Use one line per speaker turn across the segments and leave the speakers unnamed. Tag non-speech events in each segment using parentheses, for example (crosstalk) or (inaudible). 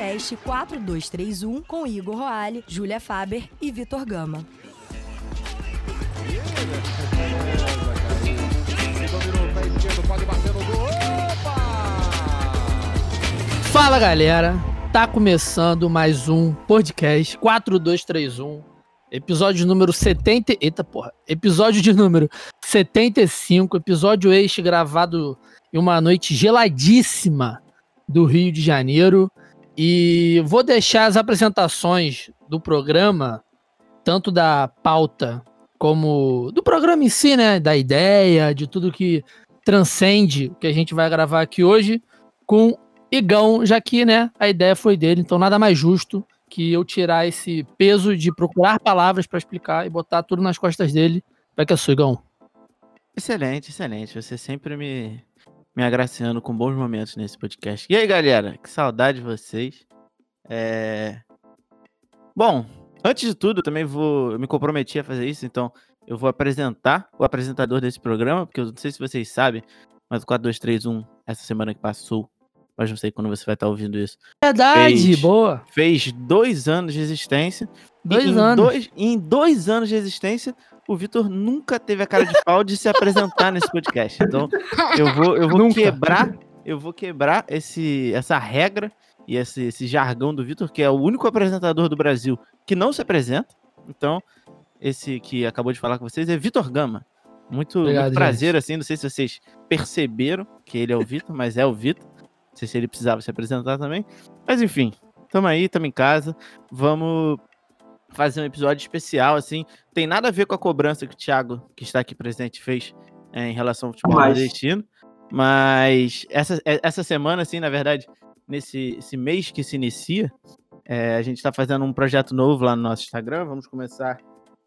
podcast 4231 com Igor Roale, Júlia Faber e Vitor Gama.
Fala galera, tá começando mais um podcast 4231, episódio número 70. Eita porra, episódio de número 75, episódio este gravado em uma noite geladíssima do Rio de Janeiro. E vou deixar as apresentações do programa, tanto da pauta como do programa em si, né? Da ideia, de tudo que transcende o que a gente vai gravar aqui hoje, com Igão, já que né, a ideia foi dele, então nada mais justo que eu tirar esse peso de procurar palavras para explicar e botar tudo nas costas dele. Vai que é sua, Igão.
Excelente, excelente. Você sempre me, me agraciando com bons momentos nesse podcast. E aí, galera? Que saudade de vocês. É... Bom, antes de tudo, também vou. Eu me comprometi a fazer isso, então eu vou apresentar o apresentador desse programa, porque eu não sei se vocês sabem, mas o 4231, essa semana que passou, mas não sei quando você vai estar ouvindo isso.
Verdade,
fez,
boa.
Fez dois anos de existência.
Dois
em
anos.
Dois, em dois anos de existência, o Vitor nunca teve a cara de pau de se apresentar nesse podcast. Então, eu vou, eu vou
Nunca.
quebrar, eu vou quebrar esse, essa regra e esse, esse jargão do Vitor, que é o único apresentador do Brasil que não se apresenta. Então, esse que acabou de falar com vocês é Vitor Gama. Muito,
Obrigado,
muito prazer, assim. Não sei se vocês perceberam que ele é o Vitor, mas é o Vitor. Não sei se ele precisava se apresentar também. Mas enfim, tamo aí, tamo em casa. Vamos fazer um episódio especial, assim. Tem nada a ver com a cobrança que o Thiago, que está aqui presente, fez é, em relação ao futebol
Mas-
nordestino. Mas essa, é- essa semana, assim, na verdade, nesse esse mês que se inicia, é, a gente está fazendo um projeto novo lá no nosso Instagram. Vamos começar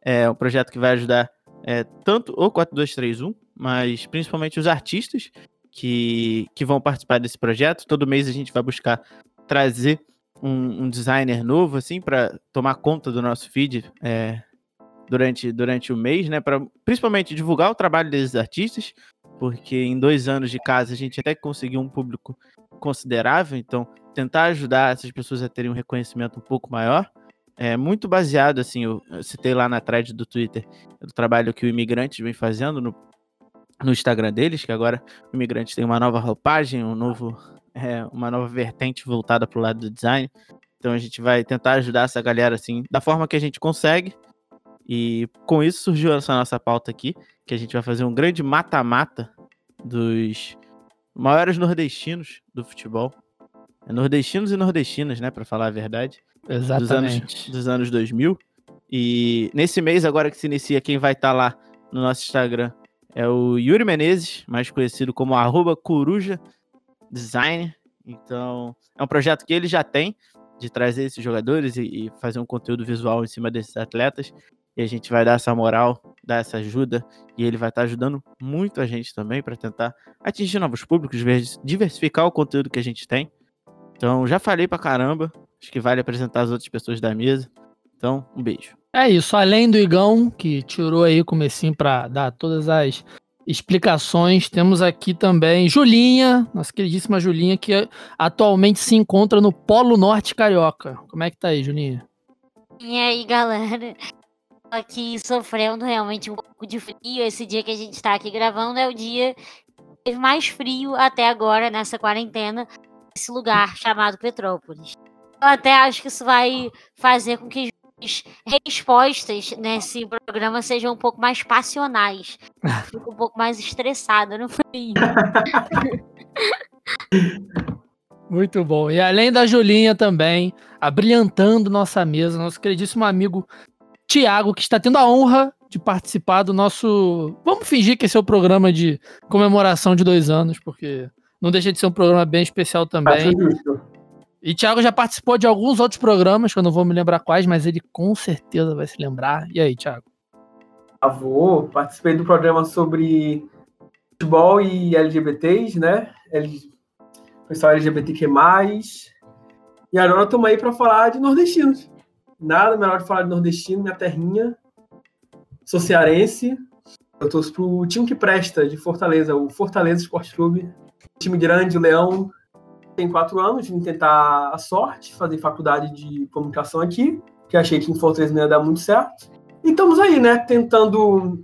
é, um projeto que vai ajudar é, tanto o 4231, mas principalmente os artistas que, que vão participar desse projeto. Todo mês a gente vai buscar trazer um, um designer novo, assim, para tomar conta do nosso feed é, durante, durante o mês, né? Para principalmente divulgar o trabalho desses artistas, porque em dois anos de casa a gente até conseguiu um público considerável, então tentar ajudar essas pessoas a terem um reconhecimento um pouco maior. É muito baseado, assim, eu, eu citei lá na thread do Twitter do trabalho que o Imigrantes vem fazendo no, no Instagram deles, que agora o Imigrantes tem uma nova roupagem, um novo, é, uma nova vertente voltada para o lado do design. Então a gente vai tentar ajudar essa galera, assim, da forma que a gente consegue. E com isso surgiu essa nossa pauta aqui, que a gente vai fazer um grande mata-mata dos maiores nordestinos do futebol. É nordestinos e nordestinas, né, para falar a verdade dos anos,
Exatamente.
dos anos 2000. E nesse mês, agora que se inicia, quem vai estar lá no nosso Instagram é o Yuri Menezes, mais conhecido como arroba Coruja Design. Então, é um projeto que ele já tem de trazer esses jogadores e, e fazer um conteúdo visual em cima desses atletas. E a gente vai dar essa moral, dar essa ajuda. E ele vai estar ajudando muito a gente também para tentar atingir novos públicos, vers- diversificar o conteúdo que a gente tem. Então, já falei pra caramba. Acho que vale apresentar as outras pessoas da mesa. Então, um beijo.
É isso, além do Igão, que tirou aí o comecinho para dar todas as explicações, temos aqui também Julinha, nossa queridíssima Julinha, que atualmente se encontra no Polo Norte Carioca. Como é que tá aí, Julinha?
E aí, galera? Tô Aqui sofrendo realmente um pouco de frio. Esse dia que a gente tá aqui gravando é o dia que teve mais frio até agora nessa quarentena, nesse lugar chamado Petrópolis. Eu até acho que isso vai fazer com que respostas nesse programa sejam um pouco mais passionais. (laughs) Fico um pouco mais estressada no frio.
Muito bom. E além da Julinha também, abrilhantando nossa mesa, nosso queridíssimo amigo Tiago, que está tendo a honra de participar do nosso. Vamos fingir que esse é o programa de comemoração de dois anos, porque não deixa de ser um programa bem especial também.
Acho justo.
E Thiago já participou de alguns outros programas, que eu não vou me lembrar quais, mas ele com certeza vai se lembrar. E aí, Thiago?
Avô, participei do programa sobre futebol e LGBTs, né? L... Pessoal LGBTQ+. E agora estamos aí para falar de nordestinos. Nada melhor de falar de nordestino, minha terrinha. Sou cearense. Eu torço pro time que presta de Fortaleza, o Fortaleza Esporte Clube. Time grande, o Leão. Tem quatro anos, vim tentar a sorte, fazer faculdade de comunicação aqui, que achei que em Fortaleza não ia dar muito certo. E estamos aí, né, tentando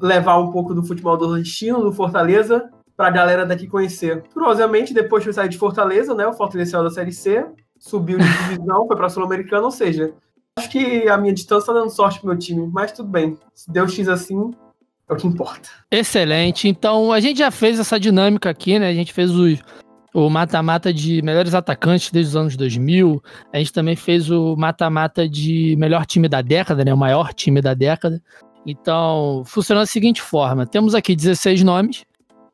levar um pouco do futebol do destino, do Fortaleza, para a galera daqui conhecer. Curiosamente, depois que eu saí de Fortaleza, né, o Fortaleza da Série C, subiu de divisão, (laughs) foi para a Sul-Americana, ou seja, acho que a minha distância está dando sorte pro meu time, mas tudo bem. Se Deus quis assim, é o que importa.
Excelente. Então, a gente já fez essa dinâmica aqui, né? A gente fez os, o mata-mata de melhores atacantes desde os anos 2000. A gente também fez o mata-mata de melhor time da década, né? O maior time da década. Então, funciona da seguinte forma: temos aqui 16 nomes,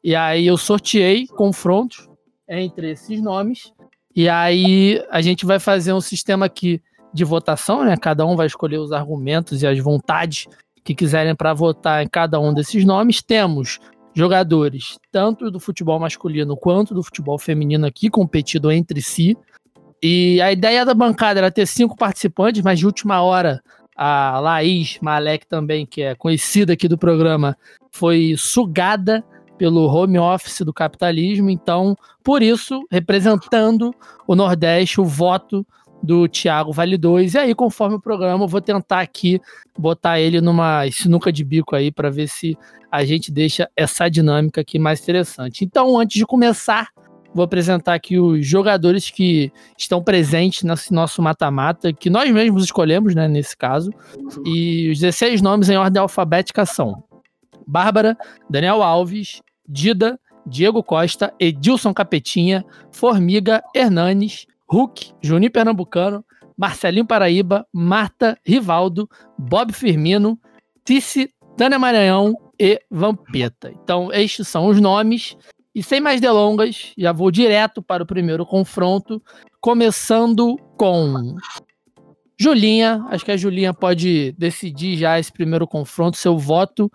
e aí eu sorteei confrontos entre esses nomes, e aí a gente vai fazer um sistema aqui de votação, né? Cada um vai escolher os argumentos e as vontades que quiserem para votar em cada um desses nomes. Temos jogadores tanto do futebol masculino quanto do futebol feminino aqui competido entre si. E a ideia da bancada era ter cinco participantes, mas de última hora a Laís Malek também, que é conhecida aqui do programa, foi sugada pelo home office do capitalismo. Então, por isso, representando o Nordeste, o voto do Thiago Vale 2. E aí, conforme o programa, eu vou tentar aqui botar ele numa sinuca de bico aí para ver se a gente deixa essa dinâmica aqui mais interessante. Então, antes de começar, Vou apresentar aqui os jogadores que estão presentes nesse nosso mata-mata, que nós mesmos escolhemos, né, nesse caso. E os 16 nomes em ordem alfabética são Bárbara, Daniel Alves, Dida, Diego Costa, Edilson Capetinha, Formiga, Hernanes, Hulk, Juninho Pernambucano, Marcelinho Paraíba, Marta Rivaldo, Bob Firmino, Tice, Tânia Maranhão e Vampeta. Então, estes são os nomes e sem mais delongas, já vou direto para o primeiro confronto, começando com Julinha. Acho que a Julinha pode decidir já esse primeiro confronto, seu voto.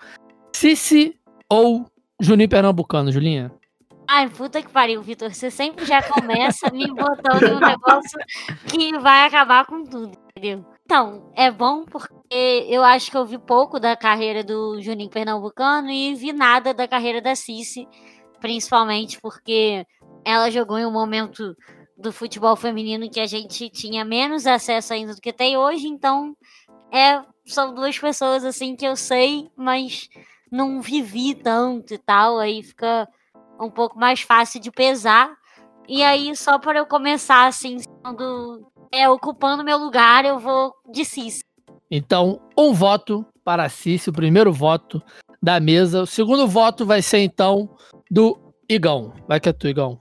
Cici ou Juninho Pernambucano, Julinha?
Ai, puta que pariu, Vitor. Você sempre já começa me botando um negócio que vai acabar com tudo, entendeu? Então, é bom porque eu acho que eu vi pouco da carreira do Juninho Pernambucano e vi nada da carreira da Cici principalmente porque ela jogou em um momento do futebol feminino que a gente tinha menos acesso ainda do que tem hoje, então é, são duas pessoas assim que eu sei, mas não vivi tanto e tal, aí fica um pouco mais fácil de pesar. E aí, só para eu começar assim, sendo, é, ocupando meu lugar, eu vou de Cici.
Então, um voto para Cici, o primeiro voto da mesa. O segundo voto vai ser, então, do Igão. Vai que é tu, Igão.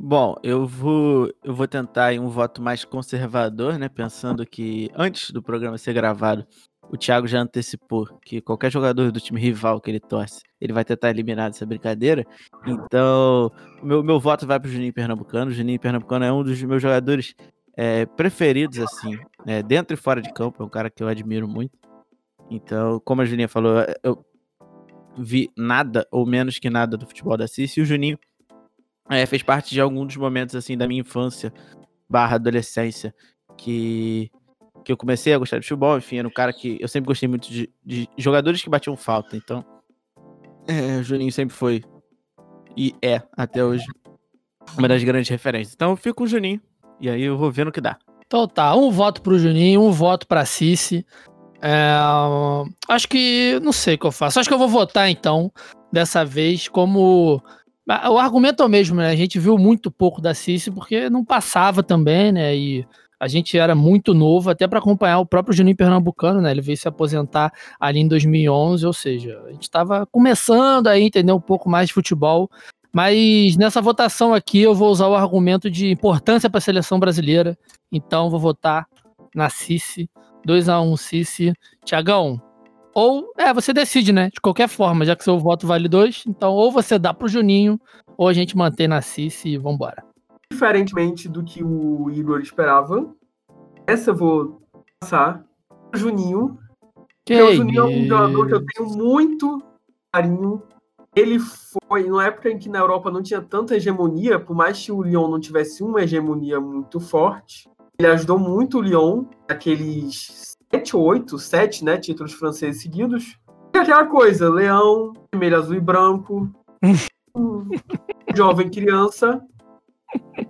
Bom, eu vou, eu vou tentar um voto mais conservador, né? Pensando que antes do programa ser gravado, o Thiago já antecipou que qualquer jogador do time rival que ele torce, ele vai tentar eliminar dessa brincadeira. Então, meu, meu voto vai pro Juninho Pernambucano. O Juninho Pernambucano é um dos meus jogadores é, preferidos, assim, né, dentro e fora de campo. É um cara que eu admiro muito. Então, como a Juninha falou, eu vi nada ou menos que nada do futebol da Cici. E o Juninho é, fez parte de algum dos momentos assim da minha infância barra adolescência que, que eu comecei a gostar de futebol. Enfim, era um cara que eu sempre gostei muito de, de jogadores que batiam falta. Então, é, o Juninho sempre foi e é até hoje uma das grandes referências. Então eu fico com o Juninho e aí eu vou vendo o que dá.
Então tá, um voto pro Juninho, um voto pra Cici. É, acho que. Não sei o que eu faço. Acho que eu vou votar, então, dessa vez, como. O argumento é o mesmo, né? A gente viu muito pouco da Cici porque não passava também, né? E a gente era muito novo até para acompanhar o próprio Juninho Pernambucano, né? Ele veio se aposentar ali em 2011, ou seja, a gente estava começando a entender um pouco mais de futebol. Mas nessa votação aqui eu vou usar o argumento de importância para a seleção brasileira. Então vou votar na Cici 2x1 Cici. Tiagão, ou, é, você decide, né? De qualquer forma, já que seu voto vale 2, então ou você dá pro Juninho, ou a gente mantém na Cici e vambora.
Diferentemente do que o Igor esperava, essa eu vou passar pro Juninho.
Que
o Juninho é um jogador que eu tenho muito carinho. Ele foi, numa época em que na Europa não tinha tanta hegemonia, por mais que o Lyon não tivesse uma hegemonia muito forte, ele ajudou muito o Lyon, aqueles sete ou oito, sete, né, títulos franceses seguidos. E aquela coisa, leão, vermelho, azul e branco, (laughs) jovem criança.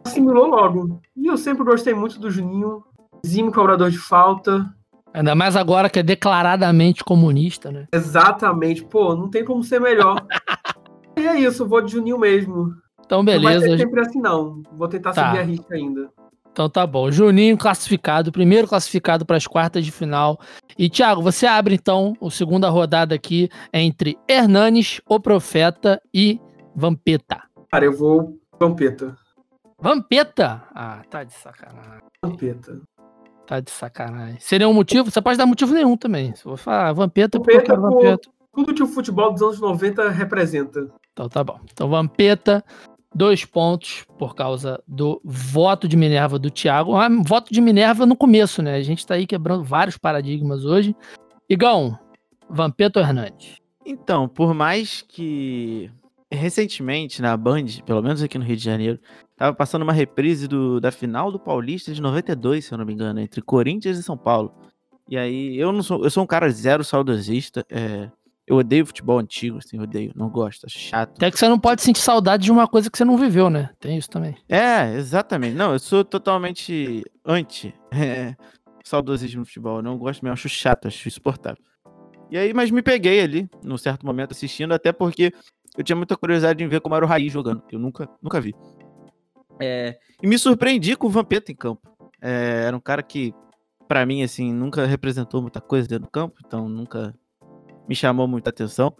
Assimilou logo. E eu sempre gostei muito do Juninho, exímio cobrador de falta.
Ainda mais agora que é declaradamente comunista, né?
Exatamente. Pô, não tem como ser melhor. (laughs) e é isso, eu vou de Juninho mesmo.
Então,
Não vai
beleza.
ser sempre assim, não. Vou tentar
Tá.
seguir a risca ainda.
Então tá bom. Juninho classificado, primeiro classificado para as quartas de final. E Thiago, você abre então a segunda rodada aqui entre Hernanes, o Profeta e Vampeta.
Cara, eu vou Vampeta.
Vampeta? Ah, tá de sacanagem.
Vampeta.
Tá de sacanagem. Seria um motivo? Você pode dar motivo nenhum também. Se eu for falar Vampeta, porque eu
Vampeta,
quero
pô.
Vampeta.
Tudo que o futebol dos anos 90 representa.
Então tá bom. Então Vampeta, dois pontos por causa do voto de Minerva do Thiago. Ah, voto de Minerva no começo, né? A gente tá aí quebrando vários paradigmas hoje. Igão, Vampeta ou Hernandes?
Então, por mais que recentemente na Band, pelo menos aqui no Rio de Janeiro, tava passando uma reprise do, da final do Paulista de 92, se eu não me engano, entre Corinthians e São Paulo. E aí, eu não sou, eu sou um cara zero saudosista, é, eu odeio futebol antigo, assim, odeio, não gosto, acho chato.
Até que você não pode sentir saudade de uma coisa que você não viveu, né? Tem isso também.
É, exatamente. Não, eu sou totalmente anti é, saudosismo no futebol. Eu não gosto mesmo, acho chato, acho insuportável. E aí, mas me peguei ali, num certo momento, assistindo, até porque eu tinha muita curiosidade em ver como era o Raiz jogando, que eu nunca, nunca vi. É, e me surpreendi com o Vampeta em campo. É, era um cara que, pra mim, assim, nunca representou muita coisa dentro do campo, então nunca me chamou muita atenção.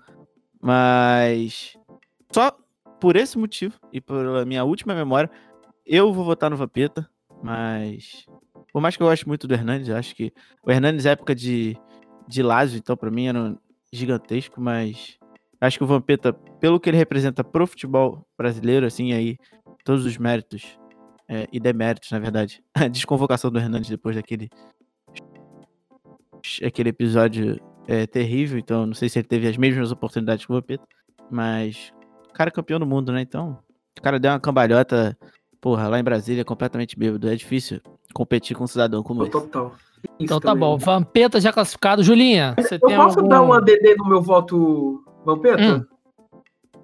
Mas só por esse motivo e pela minha última memória, eu vou votar no Vampeta, mas por mais que eu goste muito do Hernandes, acho que o Hernandes é época de, de Lazio, então pra mim era um gigantesco, mas acho que o Vampeta, pelo que ele representa pro futebol brasileiro, assim, aí todos os méritos é, e deméritos, na verdade, (laughs) a desconvocação do Hernandes depois daquele aquele episódio é, terrível, então não sei se ele teve as mesmas oportunidades que o Vampeta, mas o cara é campeão do mundo, né? Então, o cara deu uma cambalhota, porra, lá em Brasília, completamente bêbado. É difícil competir com um cidadão como esse.
Total. Isso
Então tá
também.
bom. Vampeta já classificado. Julinha, você
Eu
tem
posso
algum...
dar um ADD no meu voto Vampeta?
Hum,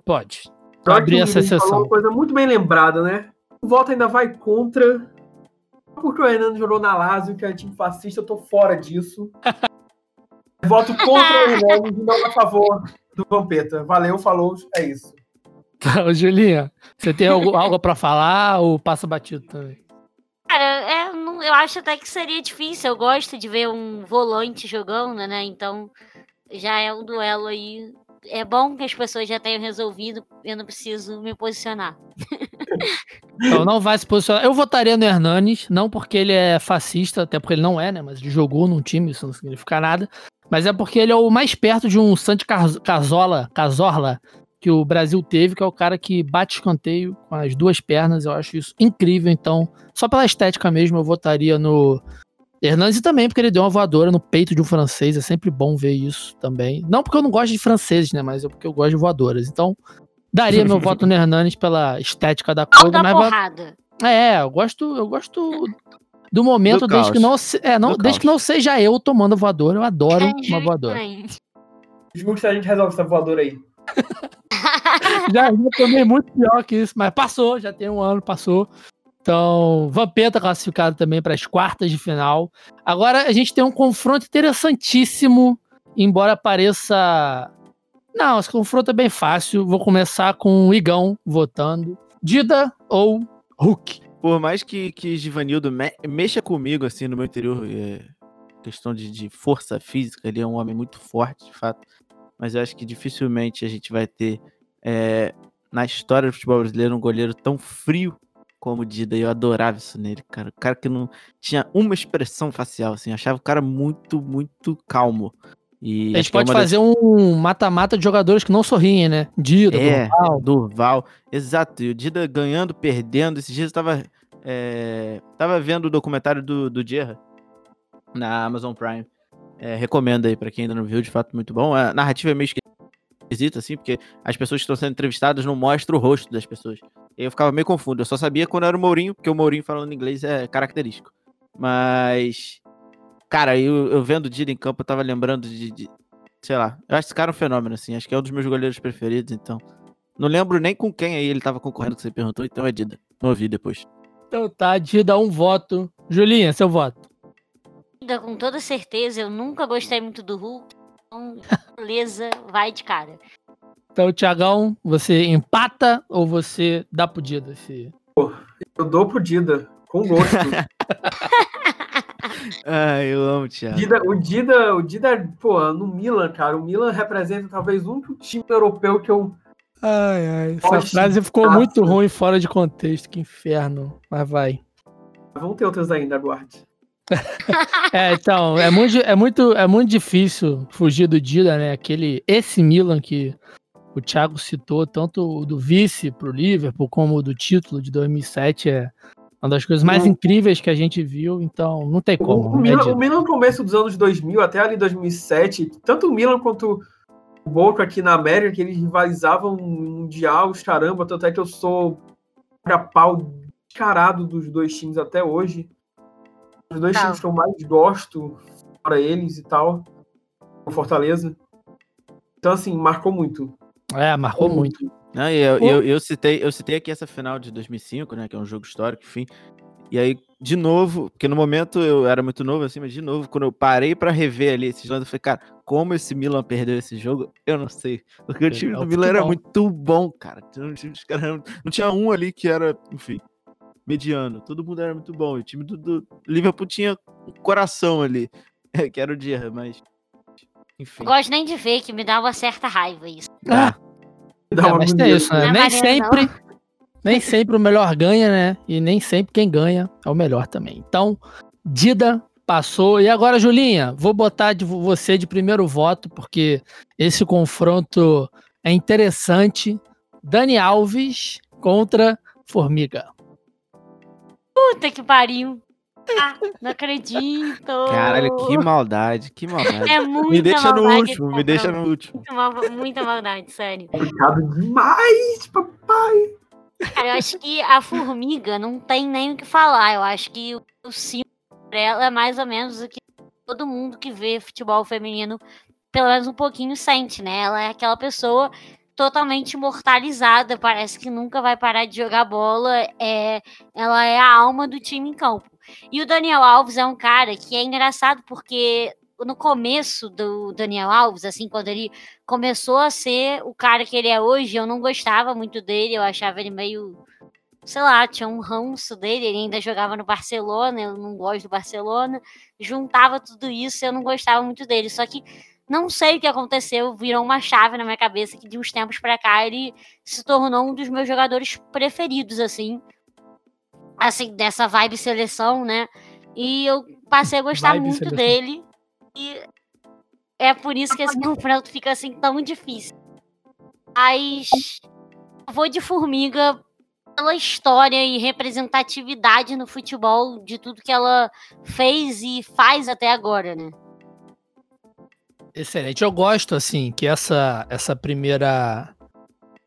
Pode. Abrir essa
falou
sessão.
Uma coisa muito bem lembrada, né? O voto ainda vai contra. Porque o Hernando jogou na Lazio, que é time fascista, eu tô fora disso. (laughs) voto contra o Hernando e não a favor do Vampeta. Valeu, falou, é isso.
Tá, Julinha, você tem algo, (laughs) algo para falar ou passa batido também?
Cara, é, não- eu acho até que seria difícil. Eu gosto de ver um volante jogando, né? Então já é um duelo aí. É bom que as pessoas já tenham resolvido. Eu não preciso me posicionar.
Então não vai se posicionar. Eu votaria no Hernanes, não porque ele é fascista, até porque ele não é, né? Mas ele jogou num time, isso não significa nada. Mas é porque ele é o mais perto de um Santi Cas- Casola, Casorla que o Brasil teve, que é o cara que bate escanteio com as duas pernas. Eu acho isso incrível. Então, só pela estética mesmo, eu votaria no Hernandes e também porque ele deu uma voadora no peito de um francês. É sempre bom ver isso também. Não porque eu não gosto de franceses, né? Mas é porque eu gosto de voadoras. Então, daria meu (laughs) voto no Hernandes pela estética da coisa, mas va-
porrada.
é, eu gosto, eu gosto do momento
Do
desde que não, se- é, não
Do
desde que não seja eu tomando voadora. Eu adoro uma voadora.
Juro que a gente resolve essa voadora aí. (laughs)
Já, já tomei muito pior que isso, mas passou, já tem um ano, passou. Então, Vampeta classificado também para as quartas de final. Agora a gente tem um confronto interessantíssimo, embora pareça. Não, esse confronto é bem fácil. Vou começar com o Igão votando. Dida ou Hulk?
Por mais que, que Givanildo me- mexa comigo, assim, no meu interior, é, questão de, de força física, ele é um homem muito forte, de fato. Mas eu acho que dificilmente a gente vai ter, é, na história do futebol brasileiro, um goleiro tão frio como o Dida. Eu adorava isso nele, cara. O cara que não tinha uma expressão facial, assim. Eu achava o cara muito, muito calmo. E
A gente
é
pode
uma das-
fazer um mata-mata de jogadores que não sorriem, né? Dida,
É,
Durval.
Durval. Exato. E o Dida ganhando, perdendo. Esses dias eu tava, é, tava vendo o documentário do, do na Amazon Prime. É, recomendo aí pra quem ainda não viu, de fato, muito bom. A narrativa é meio esquisita, assim, porque as pessoas que estão sendo entrevistadas não mostram o rosto das pessoas. E eu ficava meio confuso. Eu só sabia quando era o Mourinho, porque o Mourinho falando inglês é característico. Mas. Cara, eu, eu vendo o Dida em campo, eu tava lembrando de, de- Sei lá. Eu acho esse cara um fenômeno, assim. Acho que é um dos meus goleiros preferidos, então. Não lembro nem com quem aí ele tava concorrendo que você perguntou, então é Dida. Não ouvi depois.
Então tá, Dida, um voto. Julinha, seu voto.
Dida, Com toda certeza, eu nunca gostei muito do Hulk. Então, beleza, vai de cara.
Então, Tiagão, você empata ou você dá pro Dida esse...
Eu dou pro Dida, com gosto. (laughs) (laughs)
Ai, eu amo o Thiago.
Dida, o Dida, o Dida, pô, no Milan, cara, o Milan representa talvez o único time europeu que eu.
Ai, ai. Essa frase ficou muito ruim fora de contexto. Que inferno. Mas vai.
Vão ter outras ainda, aguarde.
É, então, é muito, é muito, é muito difícil fugir do Dida, né? Aquele, esse Milan que o Thiago citou, tanto o do vice pro Liverpool, como o do título de 2007, é uma das coisas mais incríveis que a gente viu, então não tem
O,
como.
o
né,
Milan,
Dida?
o Milan no começo dos anos 2000, até ali 2007, tanto o Milan quanto o Boca aqui na América, que eles rivalizavam Mundial, os caramba, tanto é que eu sou pau descarado dos dois times até hoje. Os dois
Tá.
times que eu mais gosto, para eles e tal, o Fortaleza. Então, assim, marcou muito.
É, marcou muito.
Não, e eu, eu, eu citei, eu citei aqui essa final de 2005, né? Que é um jogo histórico, enfim. E aí, de novo, porque no momento eu era muito novo, assim, mas de novo, quando eu parei pra rever ali esses lances, eu falei, cara, como esse Milan perdeu esse jogo, eu não sei. Porque o time
É
do Milan era muito bom, cara. O time dos caras era- Não tinha um ali que era, enfim, mediano. Todo mundo era muito bom. E o time do, do Liverpool tinha um coração ali, (laughs) que era o Dia, mas. Enfim.
Não gosto nem de ver, que me dá uma certa raiva isso.
Dá
É,
uma
mas tem isso, né?
É
Nem
não.
sempre, nem sempre o melhor ganha, né? E nem sempre quem ganha é o melhor também. Então, Dida passou. E agora, Julinha, vou botar de vo- você de primeiro voto, porque esse confronto é interessante. Dani Alves contra Formiga.
Puta que pariu. Ah, não acredito.
Caralho, que maldade, que maldade.
É muita
Me deixa no último, me deixa no último.
Muita, mal- muita maldade, sério.
Complicado demais, papai.
Cara, eu acho que a formiga não tem nem o que falar. Eu acho que o símbolo dela é mais ou menos o que todo mundo que vê futebol feminino, pelo menos um pouquinho, sente, né? Ela é aquela pessoa totalmente imortalizada, parece que nunca vai parar de jogar bola. É, ela é a alma do time em campo. E o Daniel Alves é um cara que é engraçado porque no começo do Daniel Alves, assim, quando ele começou a ser o cara que ele é hoje, eu não gostava muito dele, eu achava ele meio, sei lá, tinha um ranço dele, ele ainda jogava no Barcelona, eu não gosto do Barcelona, juntava tudo isso, eu não gostava muito dele, só que não sei o que aconteceu, virou uma chave na minha cabeça que de uns tempos pra cá ele se tornou um dos meus jogadores preferidos, assim, assim, dessa vibe seleção, né? E eu passei a gostar
Vibe
muito
seleção.
dele. E é por isso que esse (laughs) confronto fica assim tão difícil. Mas eu vou de formiga pela história e representatividade no futebol de tudo que ela fez e faz até agora, né?
Excelente. Eu gosto, assim, que essa, essa primeira.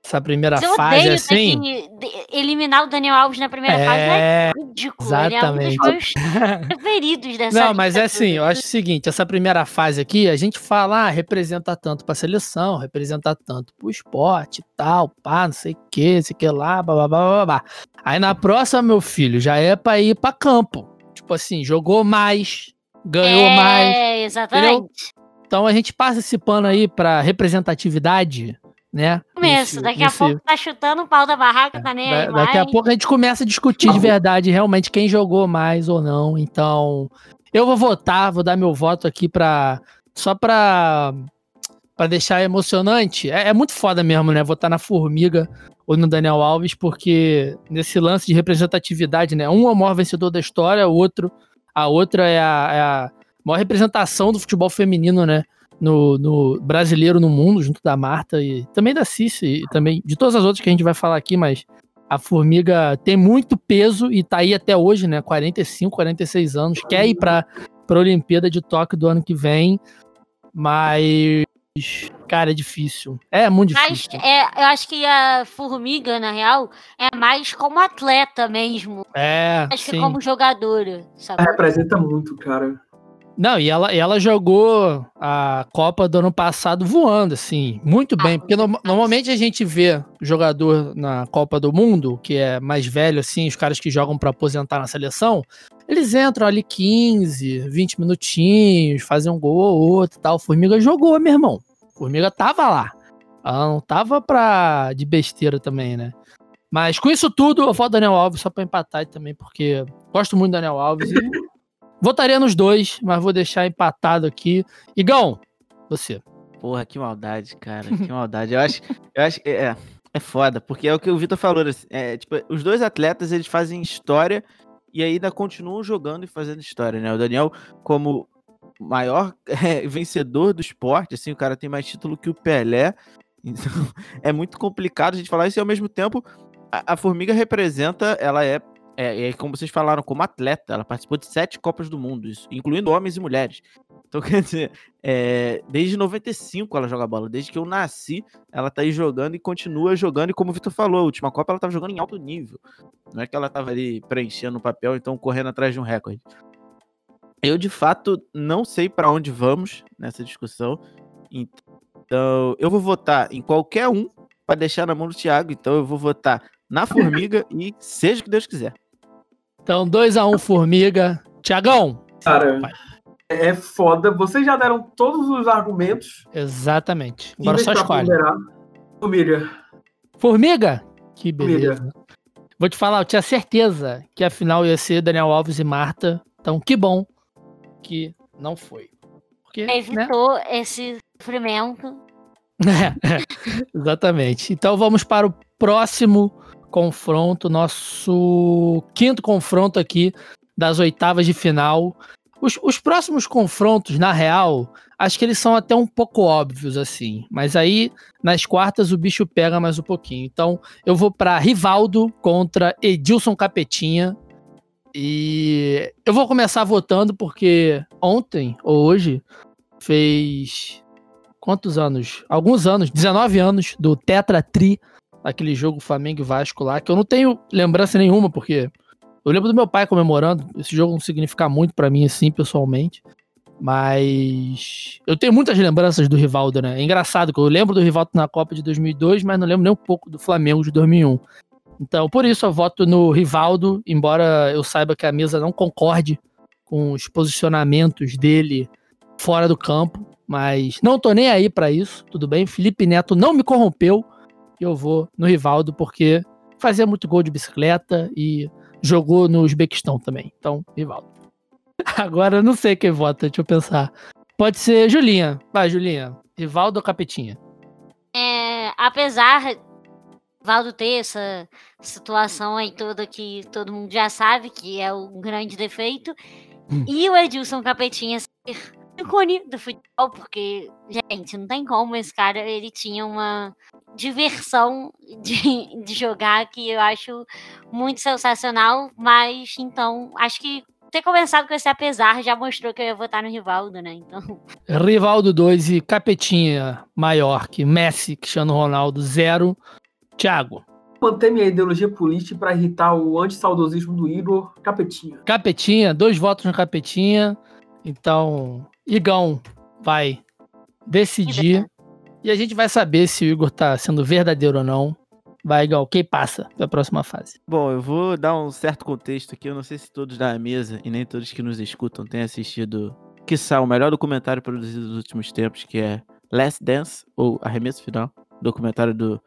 Essa primeira
eu
fase,
odeio
assim.
que de- eliminar o Daniel Alves na primeira fase. É
É.
ridículo. Ele é um dos
exatamente.
meus preferidos dessa
Não, mas é assim, eu acho o seguinte, essa primeira fase aqui, a gente fala, ah, representa tanto pra seleção, representa tanto pro esporte tal, pá, não sei o que, não sei o que lá, babá, babá. Aí na próxima, meu filho, já é pra ir pra campo. Tipo assim, jogou mais, ganhou mais.
É, exatamente.
Então a gente passa esse pano aí pra representatividade, né?
Começo,
Nesse-
daqui a
nesse-
pouco tá chutando o pau da barraca, tá nem aí
Da- daqui a
mais.
pouco a gente começa a discutir de verdade realmente quem jogou mais ou não. Então, eu vou votar, vou dar meu voto aqui pra. Só pra. Pra deixar emocionante. É, é muito foda mesmo, né? Votar na Formiga ou no Daniel Alves, porque nesse lance de representatividade, né? Um é o maior vencedor da história, o outro. A outra é a, é a maior representação do futebol feminino, né? No, no brasileiro no mundo, junto da Marta e também da Cici, e também de todas as outras que a gente vai falar aqui, mas a Formiga tem muito peso e tá aí até hoje, né? 45, 46 anos, quer ir pra, pra Olimpíada de Tóquio do ano que vem, mas, cara, é difícil. É muito
Mas
difícil.
é, eu acho que a formiga, na real, é mais como atleta mesmo.
É,
Acho que
sim.
como jogadora, sabe?
Representa muito, cara.
Não, e ela, e ela jogou a Copa do ano passado voando, assim, muito bem.
Ah,
Porque no- normalmente a gente vê jogador na Copa do Mundo, que é mais velho, assim, os caras que jogam pra aposentar na seleção, eles entram ali 15, 20 minutinhos, fazem um gol ou outro e tal. Formiga jogou, meu irmão. Formiga tava lá. Ela não tava pra de besteira também, né? Mas com isso tudo, eu voto Daniel Alves só pra empatar também, porque gosto muito do Daniel Alves e votaria nos dois, mas vou deixar empatado aqui. Igão, você.
Porra, que maldade, cara. Que maldade. Eu acho, eu acho que é, é foda, porque é o que o Vitor falou. assim, É, tipo, os dois atletas, eles fazem história e ainda continuam jogando e fazendo história, né? O Daniel, como maior (laughs) é, vencedor do esporte, assim, o cara tem mais título que o Pelé. Então, (laughs) é muito complicado a gente falar isso e ao mesmo tempo a, a Formiga representa, ela é, é, é como vocês falaram, como atleta, ela participou de sete Copas do Mundo, isso, incluindo homens e mulheres. Então, (laughs) quer dizer, é, desde 95 ela joga bola. Desde que eu nasci, ela tá aí jogando e continua jogando. E como o Vitor falou, a última Copa ela tava jogando em alto nível. Não é que ela tava ali preenchendo o papel, então correndo atrás de um recorde. Eu, de fato, não sei para onde vamos nessa discussão. Então, eu vou votar em qualquer um para deixar na mão do Thiago. Então, eu vou votar na Formiga (laughs) e seja o que Deus quiser.
Então, 2x1 um, Formiga. Tiagão.
Cara, é foda. Vocês já deram todos os argumentos.
Exatamente. Agora só escolhe.
Formiga.
Formiga? Que beleza. Vou te falar, eu tinha certeza que a final ia ser Daniel Alves e Marta. Então, que bom que não foi. Porque, né?
Evitou esse sofrimento. (laughs)
É, exatamente. Então vamos para o próximo confronto, nosso quinto confronto aqui das oitavas de final. Os, os, próximos confrontos, na real, acho que eles são até um pouco óbvios, assim. Mas aí, nas quartas, o bicho pega mais um pouquinho. Então, eu vou para Rivaldo contra Edilson Capetinha. E eu vou começar votando porque ontem ou hoje fez quantos anos? Alguns anos, 19 anos do Tetra Tri, aquele jogo Flamengo e Vasco lá, que eu não tenho lembrança nenhuma, porque eu lembro do meu pai comemorando. Esse jogo não significa muito para mim, assim, pessoalmente. Mas eu tenho muitas lembranças do Rivaldo, né? É engraçado que eu lembro do Rivaldo na Copa de 2002, mas não lembro nem um pouco do Flamengo de 2001. Então, por isso eu voto no Rivaldo, embora eu saiba que a mesa não concorde com os posicionamentos dele fora do campo, mas não tô nem aí para isso, tudo bem? Felipe Neto não me corrompeu e eu vou no Rivaldo porque fazia muito gol de bicicleta e jogou no Uzbequistão também. Então, Rivaldo. (laughs) Agora eu não sei quem vota, deixa eu pensar. Pode ser Julinha. Vai, Julinha. Rivaldo ou Capetinha?
É, apesar de Valdo ter essa situação aí toda que todo mundo já sabe que é um grande defeito, hum. e o Edilson Capetinha ser ícone do futebol, porque, gente, não tem como esse cara, ele tinha uma diversão de, (laughs) de jogar que eu acho muito sensacional, mas então, acho que ter começado com esse apesar já mostrou que eu ia votar no Rivaldo, né? Então. (laughs)
Rivaldo 2 e Capetinha maior que Messi, Cristiano Ronaldo 0. Thiago.
Manter minha ideologia política para irritar o antissaudosismo do Igor Capetinha.
Capetinha, dois votos no Capetinha. Então, Igão vai decidir. E a gente vai saber se o Igor tá sendo verdadeiro ou não. Vai, Igão, quem passa pra próxima fase?
Bom, eu vou dar um certo contexto aqui. Eu não sei se todos da mesa e nem todos que nos escutam têm assistido, quiçá, o melhor documentário produzido dos últimos tempos, que é Last Dance, ou Arremesso Final, documentário do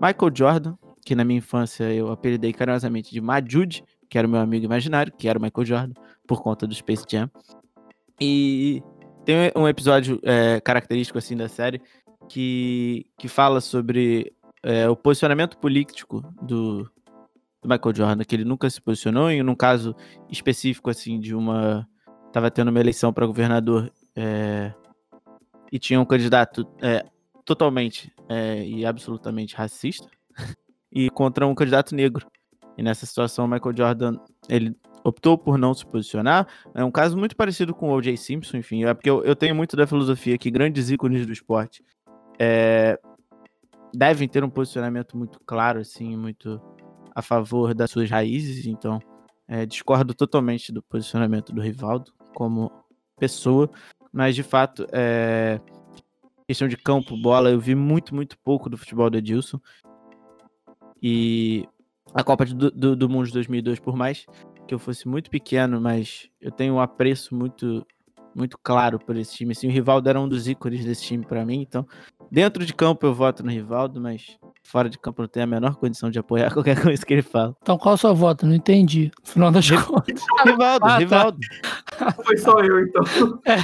Michael Jordan, que na minha infância eu apelidei carinhosamente de Majude, que era o meu amigo imaginário, que era o Michael Jordan, por conta do Space Jam. E tem um episódio é, característico assim da série que, que fala sobre é, o posicionamento político do, do, Michael Jordan, que ele nunca se posicionou, e num caso específico assim de uma. Tava tendo uma eleição para governador é, e tinha um candidato é, totalmente é, e absolutamente racista (laughs) e contra um candidato negro. E nessa situação, o Michael Jordan ele optou por não se posicionar. É um caso muito parecido com o O.J. Simpson, enfim. É porque eu, eu, tenho muito da filosofia que grandes ícones do esporte é, devem ter um posicionamento muito claro, assim, muito a favor das suas raízes. Então, é, discordo totalmente do posicionamento do Rivaldo, como pessoa, mas de fato, é... questão de campo, bola, eu vi muito, muito pouco do futebol do Edilson. E a Copa do, do, do Mundo de 2002, por mais que eu fosse muito pequeno, mas eu tenho um apreço muito muito claro por esse time. Assim, o Rivaldo era um dos ícones desse time para mim, então dentro de campo eu voto no Rivaldo, mas fora de campo não tenho a menor condição de apoiar (laughs) qualquer coisa que ele fala.
Então qual a sua voto? Não entendi. No final das contas. (laughs)
Rivaldo, ah, tá. Rivaldo.
Foi só eu, então. É.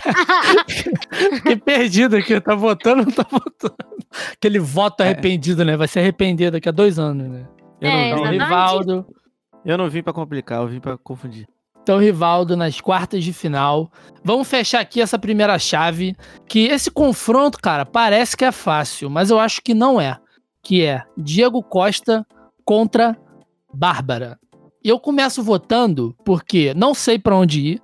Fiquei perdido aqui. Tá votando ou não tá votando? Aquele voto é. arrependido, né? Vai se arrepender daqui a dois anos, né?
Eu é, não,
Rivaldo.
Eu não vim para complicar, eu vim para confundir.
Então, Rivaldo nas quartas de final. Vamos fechar aqui essa primeira chave. Que esse confronto, cara, parece que é fácil, mas eu acho que não é. Que é Diego Costa contra Bárbara. Eu começo votando porque não sei para onde ir,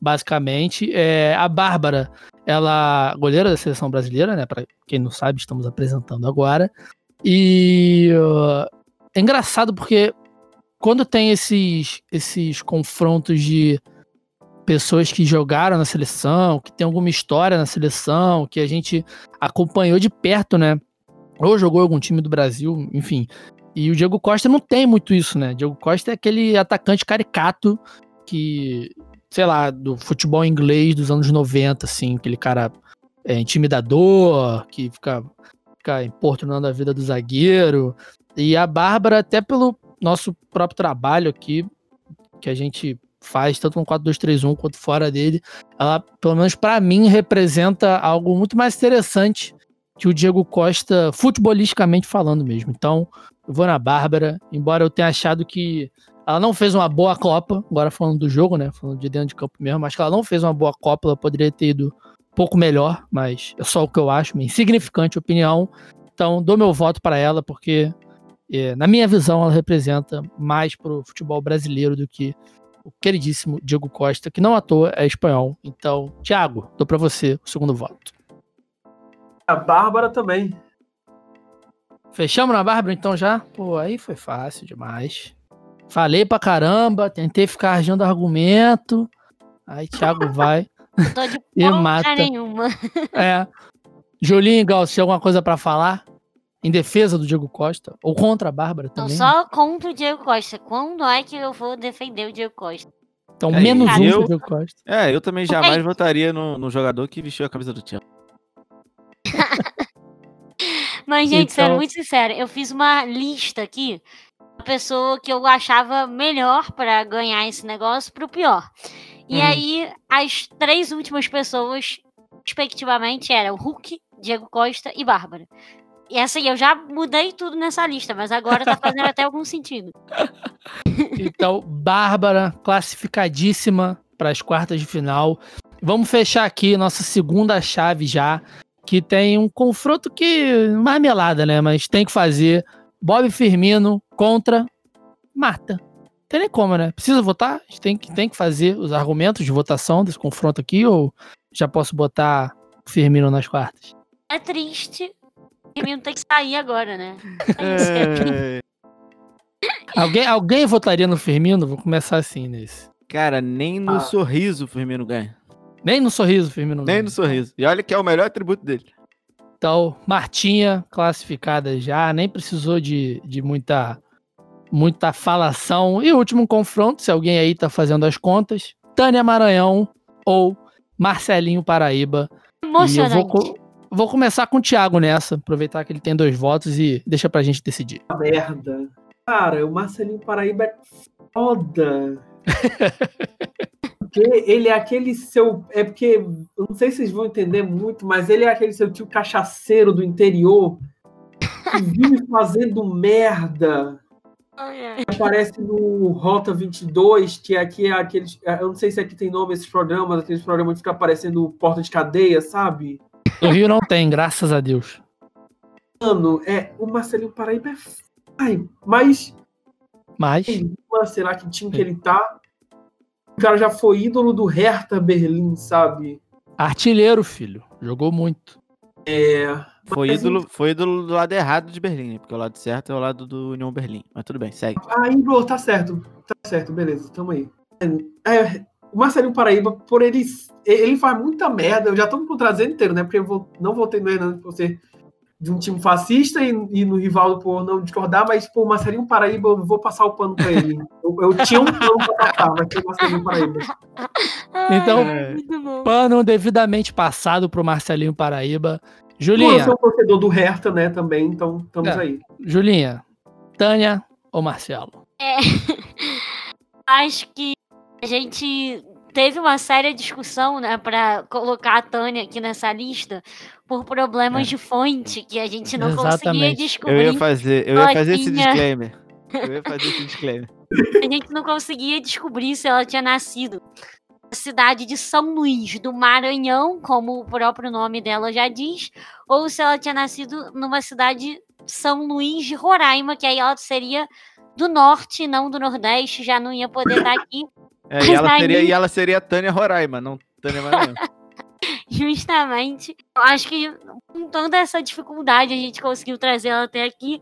basicamente. É, a Bárbara, ela goleira da seleção brasileira, né? Para quem não sabe, estamos apresentando agora. E uh, é engraçado porque quando tem esses, esses confrontos de pessoas que jogaram na seleção, que tem alguma história na seleção, que a gente acompanhou de perto, né? Ou jogou algum time do Brasil, enfim. E o Diego Costa não tem muito isso, né? Diego Costa é aquele atacante caricato que, sei lá, do futebol inglês dos anos 90, assim, aquele cara é, intimidador, que fica, fica importunando a vida do zagueiro. E a Bárbara, até pelo, nosso próprio trabalho aqui, que a gente faz tanto no 4231 quanto fora dele, ela, pelo menos para mim, representa algo muito mais interessante que o Diego Costa, futebolisticamente falando mesmo. Então, eu vou na Bárbara, embora eu tenha achado que ela não fez uma boa Copa, agora falando do jogo, né? Falando de dentro de campo mesmo, acho que ela não fez uma boa Copa, ela poderia ter ido um pouco melhor, mas é só o que eu acho, minha insignificante opinião. Então, dou meu voto para ela, porque é, na minha visão, ela representa mais pro futebol brasileiro do que o queridíssimo Diego Costa, que não à toa é espanhol. Então, Thiago, dou para você o segundo voto.
A Bárbara também.
Fechamos na Bárbara então já? Pô, aí foi fácil demais. Falei pra caramba, tentei ficar arranjando argumento. Aí Thiago (laughs) vai
Tô de e mata. nenhuma.
É. Julinho Gal, se tem alguma coisa para falar? Em defesa do Diego Costa, ou contra a Bárbara também.
Não, só contra o Diego Costa. Quando é que eu vou defender o Diego Costa?
Então, é, menos um eu, Diego Costa.
É, eu também jamais votaria no, no, jogador que vestiu a camisa do time. (laughs)
Mas, gente, então... sendo muito sincero, eu fiz uma lista aqui da pessoa que eu achava melhor para ganhar esse negócio pro pior. E uhum. aí, as três últimas pessoas, respectivamente, eram Hulk, Diego Costa e Bárbara. E assim, eu já mudei tudo nessa lista, mas agora tá fazendo até algum sentido. (laughs)
Então, Bárbara, classificadíssima para as quartas de final. Vamos fechar aqui nossa segunda chave já, que tem um confronto que marmelada, né? Mas tem que fazer. Bob Firmino contra Marta. Tem nem como, né? Precisa votar? A gente tem que, tem que fazer os argumentos de votação desse confronto aqui ou já posso botar Firmino nas quartas?
É triste, Firmino tem que sair agora, né? (laughs) É...
alguém, alguém votaria no Firmino? Vou começar assim nesse.
Cara, nem no ah. sorriso o Firmino ganha.
Nem no sorriso o Firmino
ganha. Nem no sorriso. E olha que é o melhor atributo dele.
Então, Martinha classificada já, nem precisou de, de muita, muita falação. E último confronto, se alguém aí tá fazendo as contas, Tânia Maranhão ou Marcelinho Paraíba.
Emocionante. E eu vou,
Vou começar com o Thiago nessa, aproveitar que ele tem dois votos e deixa pra gente decidir.
Merda. Cara, o Marcelinho Paraíba é foda. (laughs) porque ele é aquele seu. É porque. Eu não sei se vocês vão entender muito, mas ele é aquele seu tio cachaceiro do interior que vive (laughs) fazendo merda. Aparece no Rota 22, que aqui é aqueles. Eu não sei se aqui tem nome esses programas, aqueles programas que ficam aparecendo porta de cadeia, sabe?
No Rio não tem, graças a Deus.
Mano, é, o Marcelinho Paraíba é. Ai, mas.
Mas.
Será que time que ele tá? O cara já foi ídolo do Hertha Berlim, sabe?
Artilheiro, filho. Jogou muito.
É.
Foi ídolo, foi ídolo do lado errado de Berlim, né? porque o lado certo é o lado do União Berlim. Mas tudo bem, segue.
Ah, ídolo, tá certo. Tá certo, beleza, tamo aí. É, o Marcelinho Paraíba, por ele, ele faz muita merda. Eu já tô me contradizendo inteiro, né? Porque eu vou, não votei no Hernando por ser de um time fascista e, e no Rivaldo por não discordar, mas, pô, o Marcelinho Paraíba, eu vou passar o pano pra ele. Eu, eu tinha um pano pra passar, mas tem o Marcelinho Paraíba.
Então,
É.
Pano devidamente passado pro Marcelinho Paraíba.
Pô, eu
Julinha,
sou um torcedor do Hertha, né, também, então estamos
É.
aí.
Julinha, Tânia ou Marcelo? (laughs)
Acho que a gente teve uma séria discussão, né, para colocar a Tânia aqui nessa lista por problemas
É.
de fonte que a gente não conseguia
Exatamente.
Eu
descobrir.
ia fazer, eu ia fazer esse disclaimer. Eu ia fazer esse disclaimer.
A gente não conseguia descobrir se ela tinha nascido na cidade de São Luís do Maranhão, como o próprio nome dela já diz, ou se ela tinha nascido numa cidade São Luís de Roraima, que aí ela seria do norte, não do nordeste, já não ia poder estar aqui.
É, e, ela seria, e ela seria Tânia Roraima, não Tânia Maranhão. (laughs)
Justamente. Eu acho que com toda essa dificuldade a gente conseguiu trazer ela até aqui.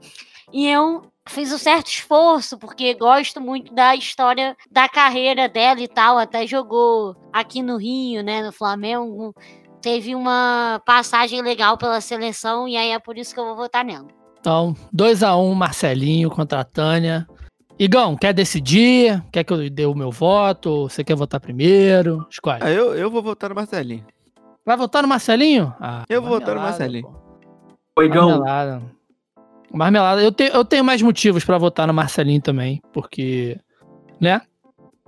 E eu fiz um certo esforço, porque gosto muito da história da carreira dela e tal. Até jogou aqui no Rio, né, no Flamengo. Teve uma passagem legal pela seleção, e aí é por isso que eu vou votar nela.
Então, 2x1 Marcelinho contra a Tânia. Igão, quer decidir? Quer que eu dê o meu voto? Você quer votar primeiro? Escolhe.
Ah, eu, eu vou votar no Marcelinho.
Vai votar no Marcelinho? Ah,
Eu vou votar no Marcelinho.
pô.
Oigão,
Marmelada. Marmelada. Eu tenho, eu tenho mais motivos pra votar no Marcelinho também, porque, né?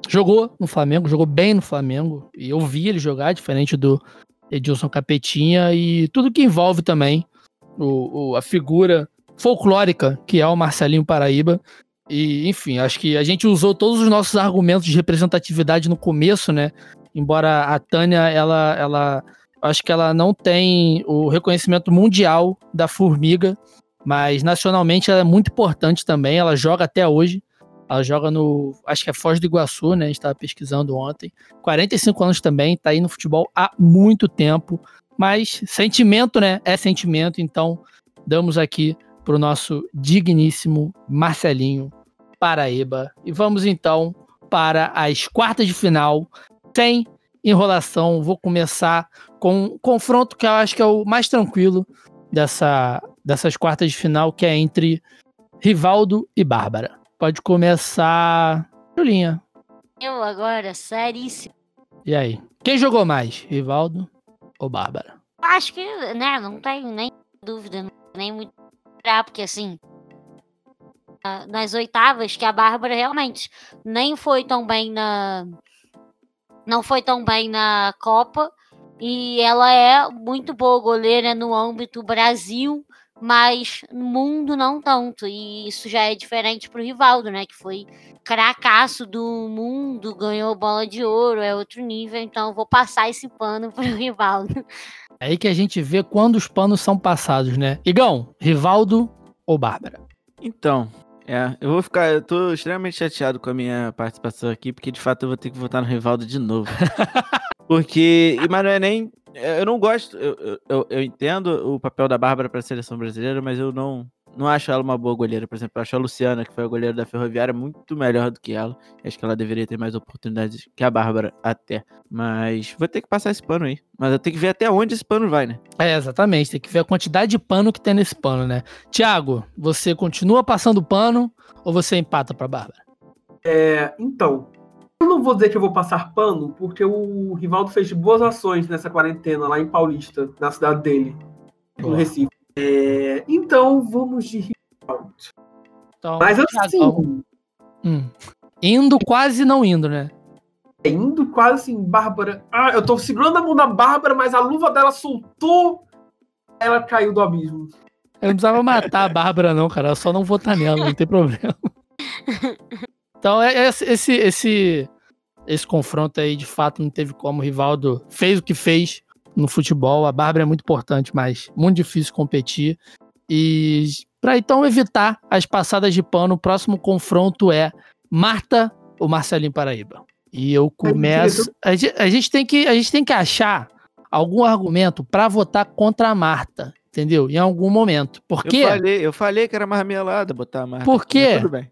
Jogou no Flamengo, jogou bem no Flamengo. E eu vi ele jogar, diferente do Edilson Capetinha, e tudo que envolve também o, o- a figura folclórica que é o Marcelinho Paraíba. E, enfim, acho que a gente usou todos os nossos argumentos de representatividade no começo, né? Embora a Tânia, ela, ela acho que ela não tem o reconhecimento mundial da formiga, mas nacionalmente ela é muito importante também. Ela joga até hoje. Ela joga no, acho que é Foz do Iguaçu, né? A gente estava pesquisando ontem. 45 anos também, tá aí no futebol há muito tempo. Mas sentimento, né? É sentimento. Então, damos aqui pro nosso digníssimo Marcelinho Paraíba. E vamos então para as quartas de final, sem enrolação. Vou começar com um confronto que eu acho que é o mais tranquilo dessa, dessas quartas de final, que é entre Rivaldo e Bárbara. Pode começar, Julinha.
Eu agora, seríssimo.
E aí? Quem jogou mais, Rivaldo ou Bárbara?
Acho que, né, não tem nem dúvida, nem muito pra, porque assim, nas oitavas, que a Bárbara realmente nem foi tão bem na. Não foi tão bem na Copa. E ela é muito boa goleira no âmbito Brasil, mas no mundo não tanto. E isso já é diferente pro Rivaldo, né? Que foi cracaço do mundo, ganhou bola de ouro, é outro nível. Então eu vou passar esse pano (laughs) pro Rivaldo.
É aí que a gente vê quando os panos são passados, né? Igão, Rivaldo ou Bárbara?
Então, é, eu vou ficar. Eu tô extremamente chateado com a minha participação aqui, porque de fato eu vou ter que votar no Rivaldo de novo. (laughs) porque. e- Mas não é nem. Eu não gosto. Eu, eu- eu, eu entendo o papel da Bárbara para a seleção brasileira, mas eu não. Não acho ela uma boa goleira. Por exemplo, eu acho a Luciana, que foi a goleira da Ferroviária, muito melhor do que ela. Acho que ela deveria ter mais oportunidades que a Bárbara, até. Mas vou ter que passar esse pano aí. Mas eu tenho que ver até onde esse pano vai, né?
É, exatamente. Tem que ver a quantidade de pano que tem nesse pano, né? Tiago, você continua passando pano ou você empata pra Bárbara?
É, então, eu não vou dizer que eu vou passar pano, porque o Rivaldo fez boas ações nessa quarentena lá em Paulista, na cidade dele, no. Recife. É, então, vamos de Rivaldo.
Então,
Mas assim,
hum. Indo quase não indo, né?
indo quase assim, Bárbara. Ah, eu tô segurando a mão da Bárbara, mas a luva dela soltou. Ela caiu do abismo.
Eu não precisava matar a Bárbara, não, cara. Eu só não votar nela, não tem problema. (laughs) Então, é- é esse, esse, esse, esse confronto aí, de fato, não teve como. O Rivaldo fez o que fez no futebol. A Bárbara é muito importante, mas muito difícil competir. E para então evitar as passadas de pano, o próximo confronto é Marta ou Marcelinho Paraíba. E eu começo. A gente, a gente tem, que, a gente tem que achar algum argumento para votar contra a Marta, entendeu? Em algum momento. Porque
Eu falei, eu falei que era marmelada botar a marca.
Por quê?
Mas Tudo bem.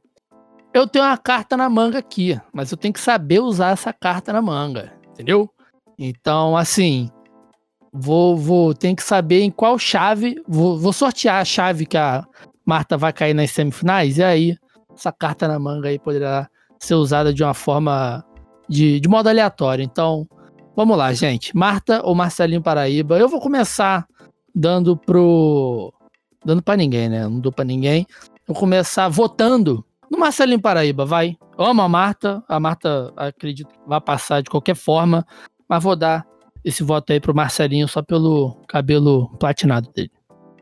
eu tenho uma carta na manga aqui, mas eu tenho que saber usar essa carta na manga, entendeu? Então, assim, vou, vou tenho que saber em qual chave, vou, vou sortear a chave que a Marta vai cair nas semifinais, e aí essa carta na manga aí poderá ser usada de uma forma de, de modo aleatório. Então, vamos lá, gente. Marta ou Marcelinho Paraíba? Eu vou começar dando pro. Dando pra ninguém, né? Não dou pra ninguém. Vou começar votando no Marcelinho Paraíba, vai. Eu amo a Marta. A Marta, acredito vai passar de qualquer forma. Mas vou dar esse voto aí pro Marcelinho só pelo cabelo platinado dele.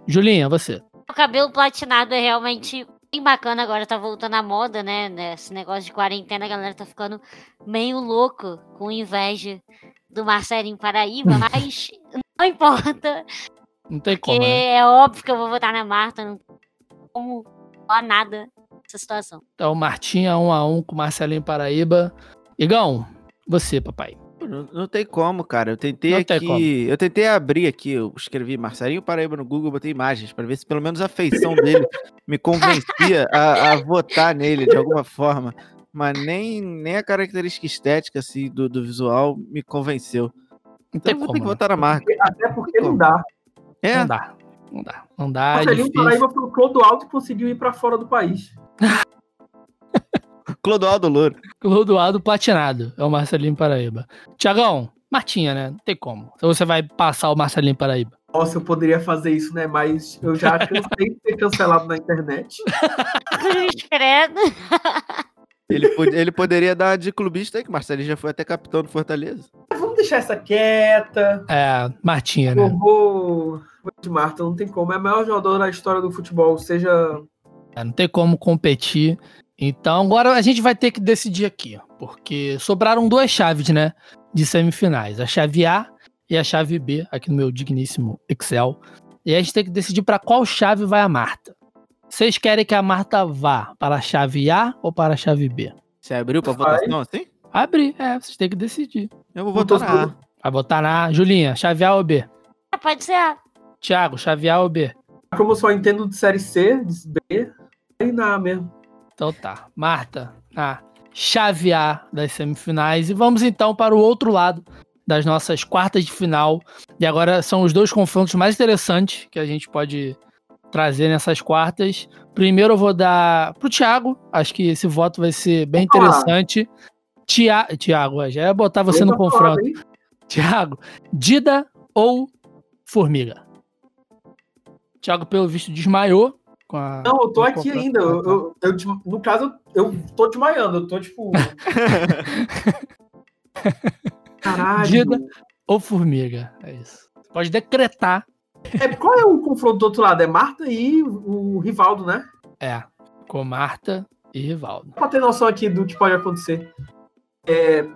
Julinha, você.
O cabelo platinado é realmente bem bacana agora, tá voltando à moda, né? Esse negócio de quarentena, a galera tá ficando meio louco, com inveja do Marcelinho Paraíba, (laughs) mas não importa.
Não tem
Porque
como. Né?
é óbvio que eu vou votar na Marta, não tem como falar nada nessa situação.
Então, Martinha, um a um com Marcelinho Paraíba. Igão, você, papai.
Não, não tem como, cara. Eu tentei
Não
aqui. Eu tentei abrir aqui, eu escrevi Marcelinho Paraíba no Google, botei imagens pra ver se pelo menos a feição dele me convencia a, a votar nele de alguma forma. Mas nem, nem a característica estética assim, do, do visual me convenceu. Então
tem
eu vou ter
como.
que
né?
votar na marca.
Até porque não dá.
É,
Não dá. Não dá. Não dá. É
Marcelinho
difícil.
Paraíba foi o Clodoaldo que conseguiu ir pra fora do país. (laughs)
Clodoaldo Louro.
Clodoaldo platinado. É o Marcelinho Paraíba. Tiagão, Martinha, né? Não tem como. Então você vai passar o Marcelinho Paraíba.
Nossa, eu poderia fazer isso, né? Mas eu já (laughs) cansei de ser cancelado na internet.
Credo.
Ele, pod- ele poderia dar de clubista aí, que Marcelinho já foi até capitão do Fortaleza.
Vamos deixar essa quieta.
É, Martinha, né?
vou. vou de Marta, não tem como. É a maior jogadora da história do futebol. Seja.
É, não tem como competir. Então, agora a gente vai ter que decidir aqui, porque sobraram duas chaves, né, de semifinais, a chave A e a chave B, aqui no meu digníssimo Excel. E a gente tem que decidir para qual chave vai a Marta. Vocês querem que a Marta vá para a chave A ou para a chave B?
Você abriu pra
Vai.
votação assim?
Abrir, é, vocês têm que decidir.
Eu vou votar na A.
Vai botar na A. Julinha, chave A ou B?
Ah, Pode ser A.
Thiago, chave A ou B?
Como eu só entendo de série C, de B, aí na A mesmo.
Então tá. Marta, a chave A das semifinais. E vamos então para o outro lado das nossas quartas de final. E agora são os dois confrontos mais interessantes que a gente pode trazer nessas quartas. Primeiro eu vou dar pro Thiago. Acho que esse voto vai ser bem
Opa!
interessante. Tia... Thiago, já ia botar você no confronto. Thiago, Dida ou Formiga? Thiago, pelo visto, desmaiou. A,
Não, eu tô aqui ainda. Eu, eu- eu de- no caso, eu tô desmaiando. Eu tô tipo. (laughs) Caralho.
Dida. ou Formiga. É isso. Pode decretar.
É, qual é o confronto do outro lado? É Marta e o Rivaldo, né?
É. Com Marta e Rivaldo.
Pra ter noção aqui do que pode acontecer. É.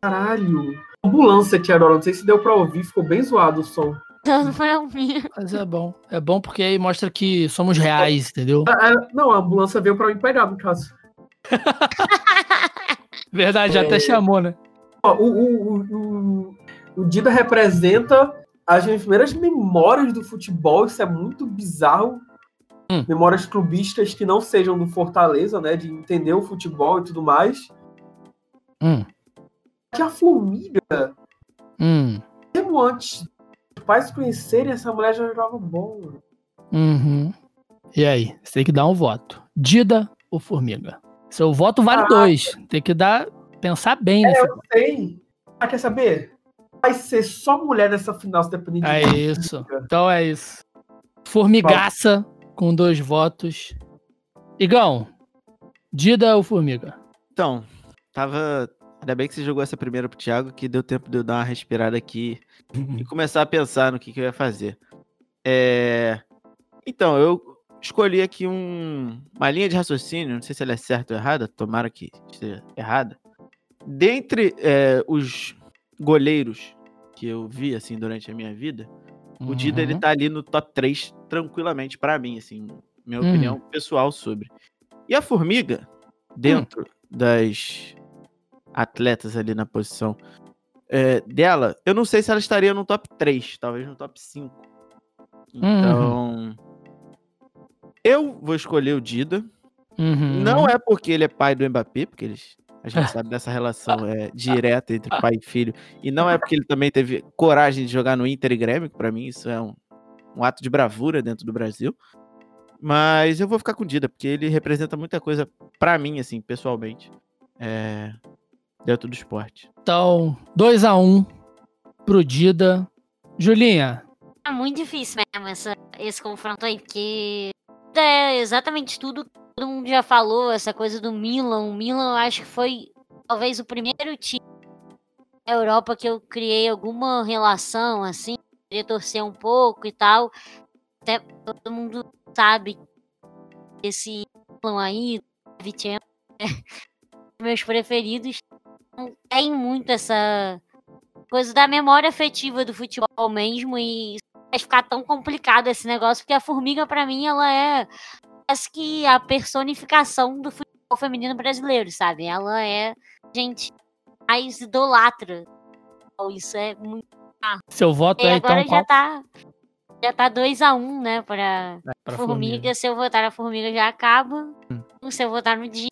Caralho. Ambulância agora. Não sei se deu pra ouvir. Ficou bem zoado o som.
Pra mim.
Mas é bom. É bom porque aí mostra que somos reais, entendeu?
Ah, é, não, a ambulância veio pra me pegar, no caso. (laughs)
Verdade, já
É.
até chamou, né?
Ó, o, o, o, o, o Dida representa as minhas primeiras memórias do futebol. Isso é muito bizarro.
Hum.
Memórias clubistas que não sejam do Fortaleza, né? De entender o futebol e tudo mais.
Hum,
Que a Formiga,
hum,
mesmo antes pais se conhecerem, essa mulher já jogava bom.
uhum. E aí? Você tem que dar um voto. Dida ou Formiga? Seu voto vale
Caraca.
dois. Tem que dar. Pensar bem nesse
Eu sei. Ah, quer saber? Vai ser só mulher nessa final, se depender de
É isso. Então é isso. Formigaça com dois votos. Igão, Dida ou Formiga?
Então, tava. Ainda bem que você jogou essa primeira pro Thiago, que deu tempo de eu dar uma respirada aqui e começar a pensar no que, que eu ia fazer. É... Então, eu escolhi aqui um... uma linha de raciocínio, não sei se ela é certa ou errada, tomara que esteja errada. Dentre é, os goleiros que eu vi assim durante a minha vida, o Dida ele
Uhum.
tá ali no top 3 tranquilamente pra mim, assim, minha
Uhum.
opinião pessoal sobre. E a Formiga, dentro das atletas ali na posição é, dela, eu não sei se ela estaria no top 3, talvez no top 5. Então, eu vou escolher o Dida.
Uhum.
Não é porque ele é pai do Mbappé, porque eles, a gente (laughs) sabe dessa relação é, direta entre pai e filho. E não é porque ele também teve coragem de jogar no Inter e Grêmio, que pra mim isso é um, um ato de bravura dentro do Brasil. Mas eu vou ficar com o Dida, porque ele representa muita coisa pra mim, assim, pessoalmente. É, dentro do esporte.
Então, 2x1 um pro Dida. Julinha,
É muito difícil mesmo essa- esse confronto aí, porque é exatamente tudo que todo mundo já falou, essa coisa do Milan. O Milan eu acho que foi talvez o primeiro time da Europa que eu criei alguma relação, assim, queria torcer um pouco e tal. Até todo mundo sabe que esse Milan aí, Vicente, (laughs) é meus preferidos. Tem muito essa coisa da memória afetiva do futebol mesmo e vai ficar tão complicado esse negócio, porque a formiga, pra mim, ela é quase que a personificação do futebol feminino brasileiro, sabe? Ela é a gente mais idolatra. Isso é muito.
seu voto
E
é
agora
então
já
qual?
tá. Já tá 2x1, um, né? Pra,
Pra
formiga. Se eu votar na formiga, já acaba.
Hum.
Se eu votar no dia,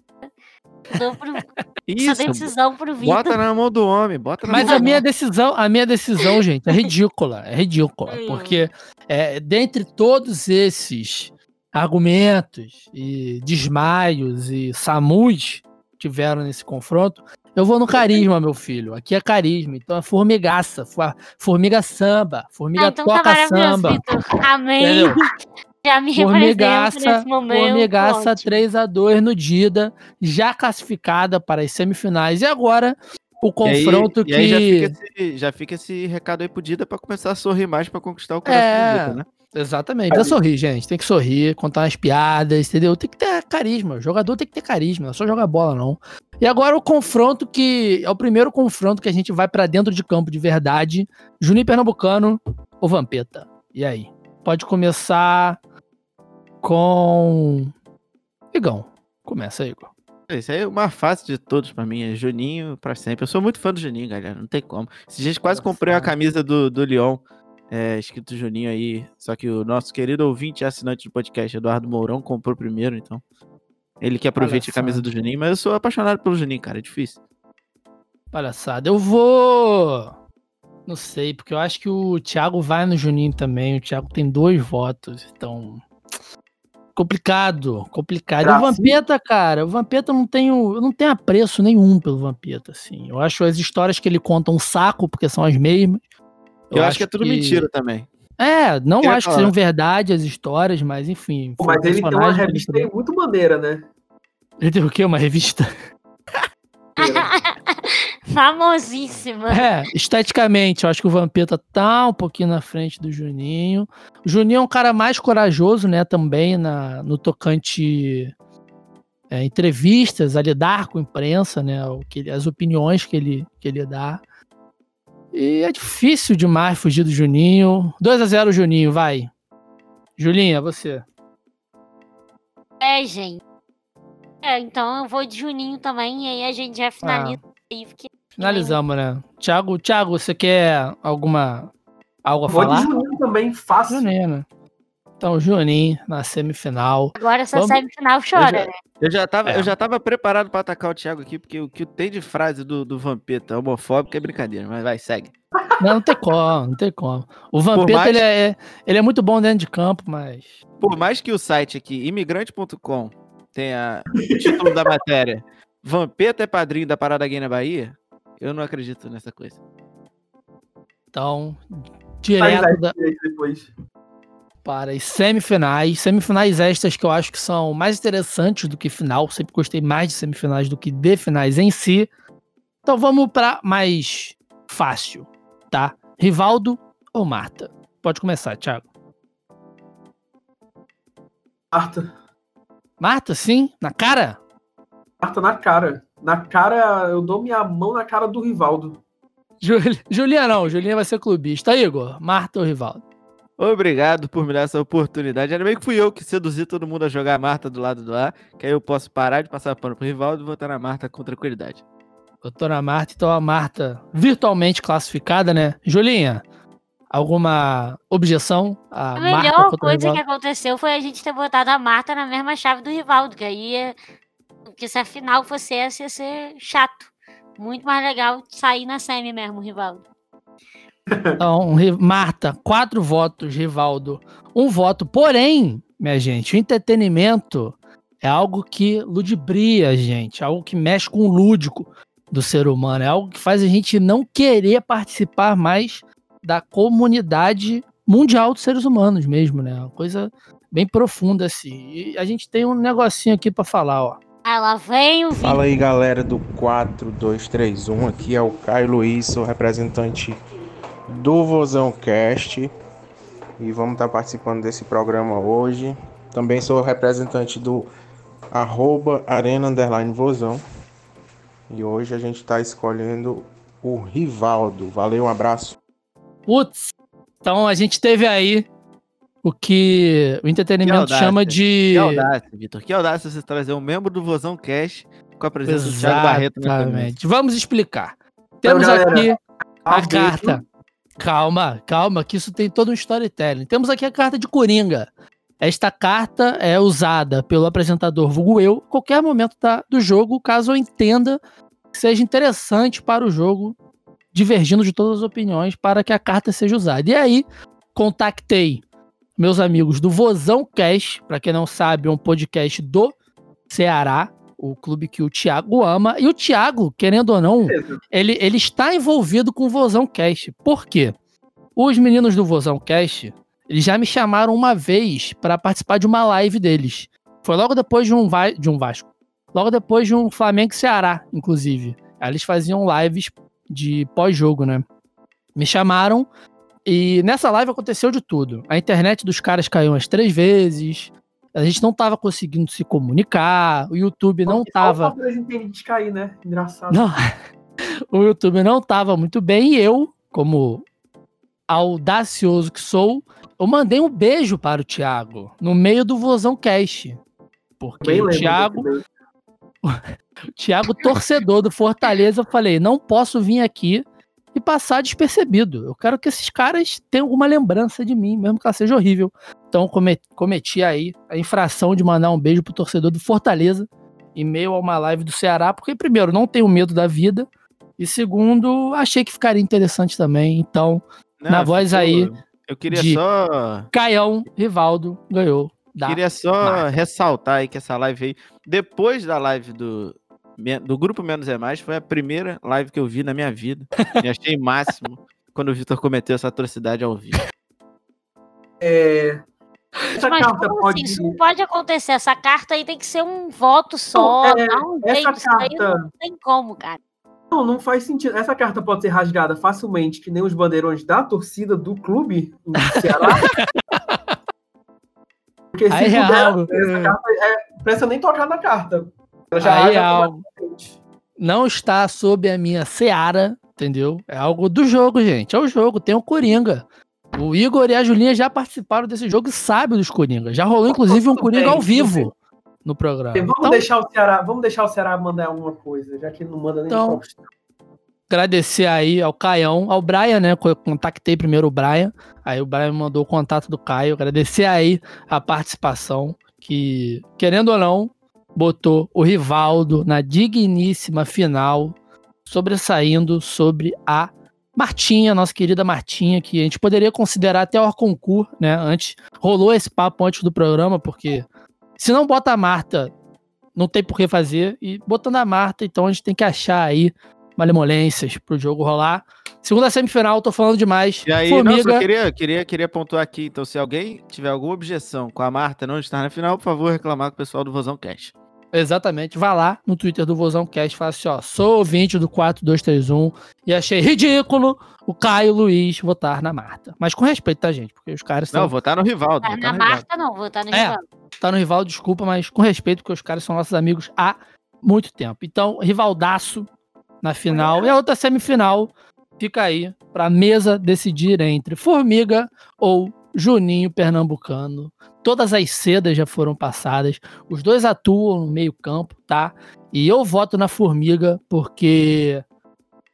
pro, (laughs)
Isso,
essa decisão pro Vitor.
bota na mão do homem, bota na
Mas
mão
a
do
minha decisão, a minha decisão, (laughs) gente, é ridícula. É ridícula.
Hum.
Porque é, dentre todos esses argumentos e desmaios e samus que tiveram nesse confronto, eu vou no carisma, meu filho. Aqui é carisma. Então é formigaça. fo- Formiga samba. Formiga
Ah, então tá
toca
maravilhoso,
samba.
Amém.
Entendeu? (laughs)
Já me
Formigaça,
nesse momento.
Formigaça
ótimo.
3x2 no Dida, já classificada para as semifinais. E agora o
E aí-
confronto
e
que.
aí já, fica esse, já fica esse recado aí pro Dida pra começar a sorrir mais pra conquistar o coração
É.
do Dida, né?
Exatamente, precisa sorrir, gente. Tem que sorrir, contar umas piadas, entendeu? Tem que ter carisma. O jogador tem que ter carisma, não é só jogar bola, não. E agora o confronto que. É o primeiro confronto que a gente vai pra dentro de campo de verdade. Juninho Pernambucano ou Vampeta? E aí? Pode começar com. Igão. Começa, Igor.
Isso aí é o mais fácil de todos pra mim, é Juninho pra sempre. Eu sou muito fã do Juninho, galera, não tem como. Esses dias quase comprei uma camisa do, do Lyon, é, escrito Juninho aí, só que o nosso querido ouvinte e assinante do podcast, Eduardo Mourão, comprou primeiro, então ele que aproveite a camisa do Juninho, mas eu sou apaixonado pelo Juninho, cara, é difícil.
Palhaçada. Eu vou. Não sei, porque eu acho que o Thiago vai no Juninho também. O Thiago tem dois votos, então. Complicado, complicado. E o
Gracinha.
Vampeta, cara, o Vampeta não tem, o- eu não tenho apreço nenhum pelo Vampeta, assim. Eu acho as histórias que ele conta um saco, porque são as mesmas.
Eu, acho que é tudo mentira também.
É, não
Eu
acho que sejam verdade as histórias, mas enfim.
Pô, Mas ele tem uma
que
revista muito maneira, né?
Ele tem o quê? Uma revista?
Famosíssima.
É, esteticamente, eu acho que o Vampeta tá um pouquinho na frente do Juninho. O Juninho é um cara mais corajoso, né, também na, no tocante é, entrevistas, a lidar com a imprensa, né, o que ele- as opiniões que ele, que ele dá. E é difícil demais fugir do Juninho. 2 a 0 Juninho, vai. Julinha, você.
É, gente. É, então eu vou de Juninho também, e aí a gente já finaliza aí, porque
Finalizamos, né? Thiago, Thiago, você quer alguma algo a
Vou de
falar?
Juninho também, fácil.
Juninho, né? Então, Juninho na semifinal.
agora essa
Vamos-
semifinal chora,
já-
né?
Eu já tava,
É.
eu já tava preparado pra atacar o Thiago aqui, porque o que tem de frase do, do Vampeta homofóbico é brincadeira, mas vai, segue. (laughs)
Não, não tem como, não tem como. O Vampeta,
mais-
ele, é, ele é muito bom dentro de campo, mas.
Por mais que o site aqui, imigrante.com, tenha o título da (laughs) matéria Vampeta é padrinho da Parada Gay na Bahia, eu não acredito nessa coisa.
Então, direto da-
depois.
para as semifinais. Semifinais estas que eu acho que são mais interessantes do que final. Sempre gostei mais de semifinais do que de finais em si. Então vamos para mais fácil, tá? Rivaldo ou Marta? Pode começar, Thiago.
Marta.
Marta, sim? Na cara?
Marta na cara. Na cara, eu dou minha mão na cara do Rivaldo.
Juli- Julinha não, Julinha vai ser clubista. Igor, Marta ou Rivaldo?
Obrigado por me dar essa oportunidade. Ainda bem que fui eu que seduzi todo mundo a jogar a Marta do lado do ar, que aí eu posso parar de passar pano pro Rivaldo e votar na Marta com tranquilidade.
Doutora Marta, então a Marta virtualmente classificada, né? Julinha, Alguma objeção? A,
A melhor coisa que aconteceu foi a gente ter botado a Marta na mesma chave do Rivaldo, que aí ia... Porque se a final fosse essa, ia ser chato. Muito mais legal sair na semi mesmo, Rivaldo.
Então, Marta, quatro votos, Rivaldo, um voto. Porém, minha gente, o entretenimento é algo que ludibria a gente, algo que mexe com o lúdico do ser humano, é algo que faz a gente não querer participar mais da comunidade mundial dos seres humanos mesmo, né? Uma coisa bem profunda assim. E a gente tem um negocinho aqui pra falar, ó.
Lá vem o
Fala aí galera do 4231, aqui é o Caio Luiz, sou representante do Vozão Cast e vamos estar participando desse programa hoje. Também sou representante do arroba Arena Underline Vozão e hoje a gente está escolhendo o Rivaldo. Valeu, um abraço.
Putz. Então a gente teve aí o que o entretenimento
audácia,
chama de
Que audácia, Vitor. Que audácia você trazer um membro do Vozão Cash com a presença do Thiago Barreto.
Exatamente. Vamos explicar. Temos
galera,
aqui a carta. Calma, calma, que isso tem todo um storytelling. Temos aqui a carta de Coringa. Esta carta é usada pelo apresentador vulgo eu, em qualquer momento da- do jogo, caso eu entenda que seja interessante para o jogo, divergindo de todas as opiniões, para que a carta seja usada. E aí, contactei meus amigos do Vozão Cast, para quem não sabe, é um podcast do Ceará, o clube que o Thiago ama. E o Thiago, querendo ou não, ele, ele está envolvido com o Vozão Cast. Por quê? Os meninos do Vozão Cast, eles já me chamaram uma vez para participar de uma live deles. Foi logo depois de um, Va- de um Vasco. Logo depois de um Flamengo e Ceará, inclusive. Aí eles faziam lives de pós-jogo, né? Me chamaram e nessa live aconteceu de tudo. A internet dos caras caiu umas três vezes. A gente não tava conseguindo se comunicar. O YouTube não
Só
tava.
de cair, né? Engraçado.
Não, (laughs) o YouTube não tava muito bem e eu, como audacioso que sou, eu mandei um beijo para o Thiago no meio do Vozão Cast. Porque
Bem
o Thiago, (laughs) o Thiago, torcedor do Fortaleza, eu falei, não posso vir aqui e passar despercebido. Eu quero que esses caras tenham alguma lembrança de mim, mesmo que ela seja horrível. Então come- cometi aí a infração de mandar um beijo pro torcedor do Fortaleza em meio a uma live do Ceará, porque primeiro, não tenho medo da vida, e segundo, achei que ficaria interessante também. Então, Na voz aí
Eu queria
de-
só.
Caião Rivaldo ganhou. Da...
Queria só
marca.
ressaltar aí que essa live aí, depois da live do, do Grupo Menos é Mais, foi a primeira live que eu vi na minha vida. E achei máximo (laughs) quando o Vitor cometeu essa atrocidade ao vivo.
É, essa
Mas
carta
como
pode.
assim? Isso não pode acontecer. Essa carta aí tem que ser um voto só.
é,
não tem,
essa carta-
não tem como, cara.
Não, não faz sentido. Essa carta pode ser rasgada facilmente, que nem os bandeirões da torcida do clube do Ceará. (laughs) Porque se
Aí é
puder,
algo.
essa carta é, precisa nem tocar na carta. Ela já
Aí é
rasga
algo. Não está sob a minha seara, entendeu? É algo do jogo, gente. É o jogo, tem o Coringa. O Igor e a Julinha já participaram desse jogo e sabem dos Coringas. Já rolou, inclusive, um Coringa
bem,
ao vivo no programa.
Vamos,
Então,
deixar o Ceará, vamos deixar o Ceará mandar alguma coisa, já que ele não manda nem
Então, agradecer aí ao Caião, ao Brian, né? Eu contactei primeiro o Brian, aí o Brian mandou o contato do Caio. Agradecer aí a participação, que, querendo ou não, botou o Rivaldo na digníssima final, sobressaindo sobre a Martinha, nossa querida Martinha, que a gente poderia considerar até o concurso, né? Antes, rolou esse papo antes do programa, porque se não bota a Marta, não tem por que fazer, e botando a Marta, então a gente tem que achar aí malemolências pro jogo rolar. Segunda semifinal, tô falando demais.
E aí,
Formiga,
só queria, queria, queria pontuar aqui. Então, se alguém tiver alguma objeção com a Marta não estar na final, por favor, reclamar com o pessoal do Vozão Cash.
Exatamente, vá lá no Twitter do Vozão Cast e fala assim, ó, sou ouvinte do 4231 e achei ridículo o Caio Luiz votar na Marta. Mas com respeito, tá, gente? Porque os caras
Não,
são...
votar no Rivaldo. Votar
na
no Rivaldo.
Marta, não. Vou tá no
É.
Rivaldo.
tá no rival, desculpa, mas com respeito, porque os caras são nossos amigos há muito tempo. Então, rivaldaço na final. E a outra semifinal fica aí pra mesa decidir entre Formiga ou Juninho Pernambucano. Todas as sedas já foram passadas. Os dois atuam no meio-campo, tá? E eu voto na Formiga porque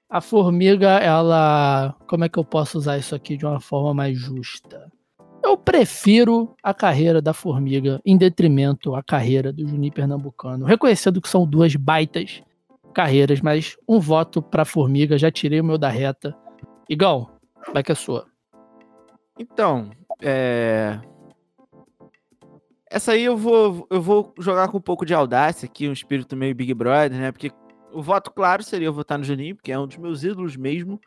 a formiga, ela. Como é que eu posso usar isso aqui de uma forma mais justa? Eu prefiro a carreira da formiga em detrimento à carreira do Juninho Pernambucano. Reconhecendo que são duas baitas carreiras, mas um voto pra formiga, já tirei o meu da reta. Igão, vai que é sua.
Então, é. Essa aí eu vou, eu vou jogar com um pouco de audácia aqui, um espírito meio Big Brother, né? Porque o voto claro seria eu votar no Juninho, porque é um dos meus ídolos mesmo.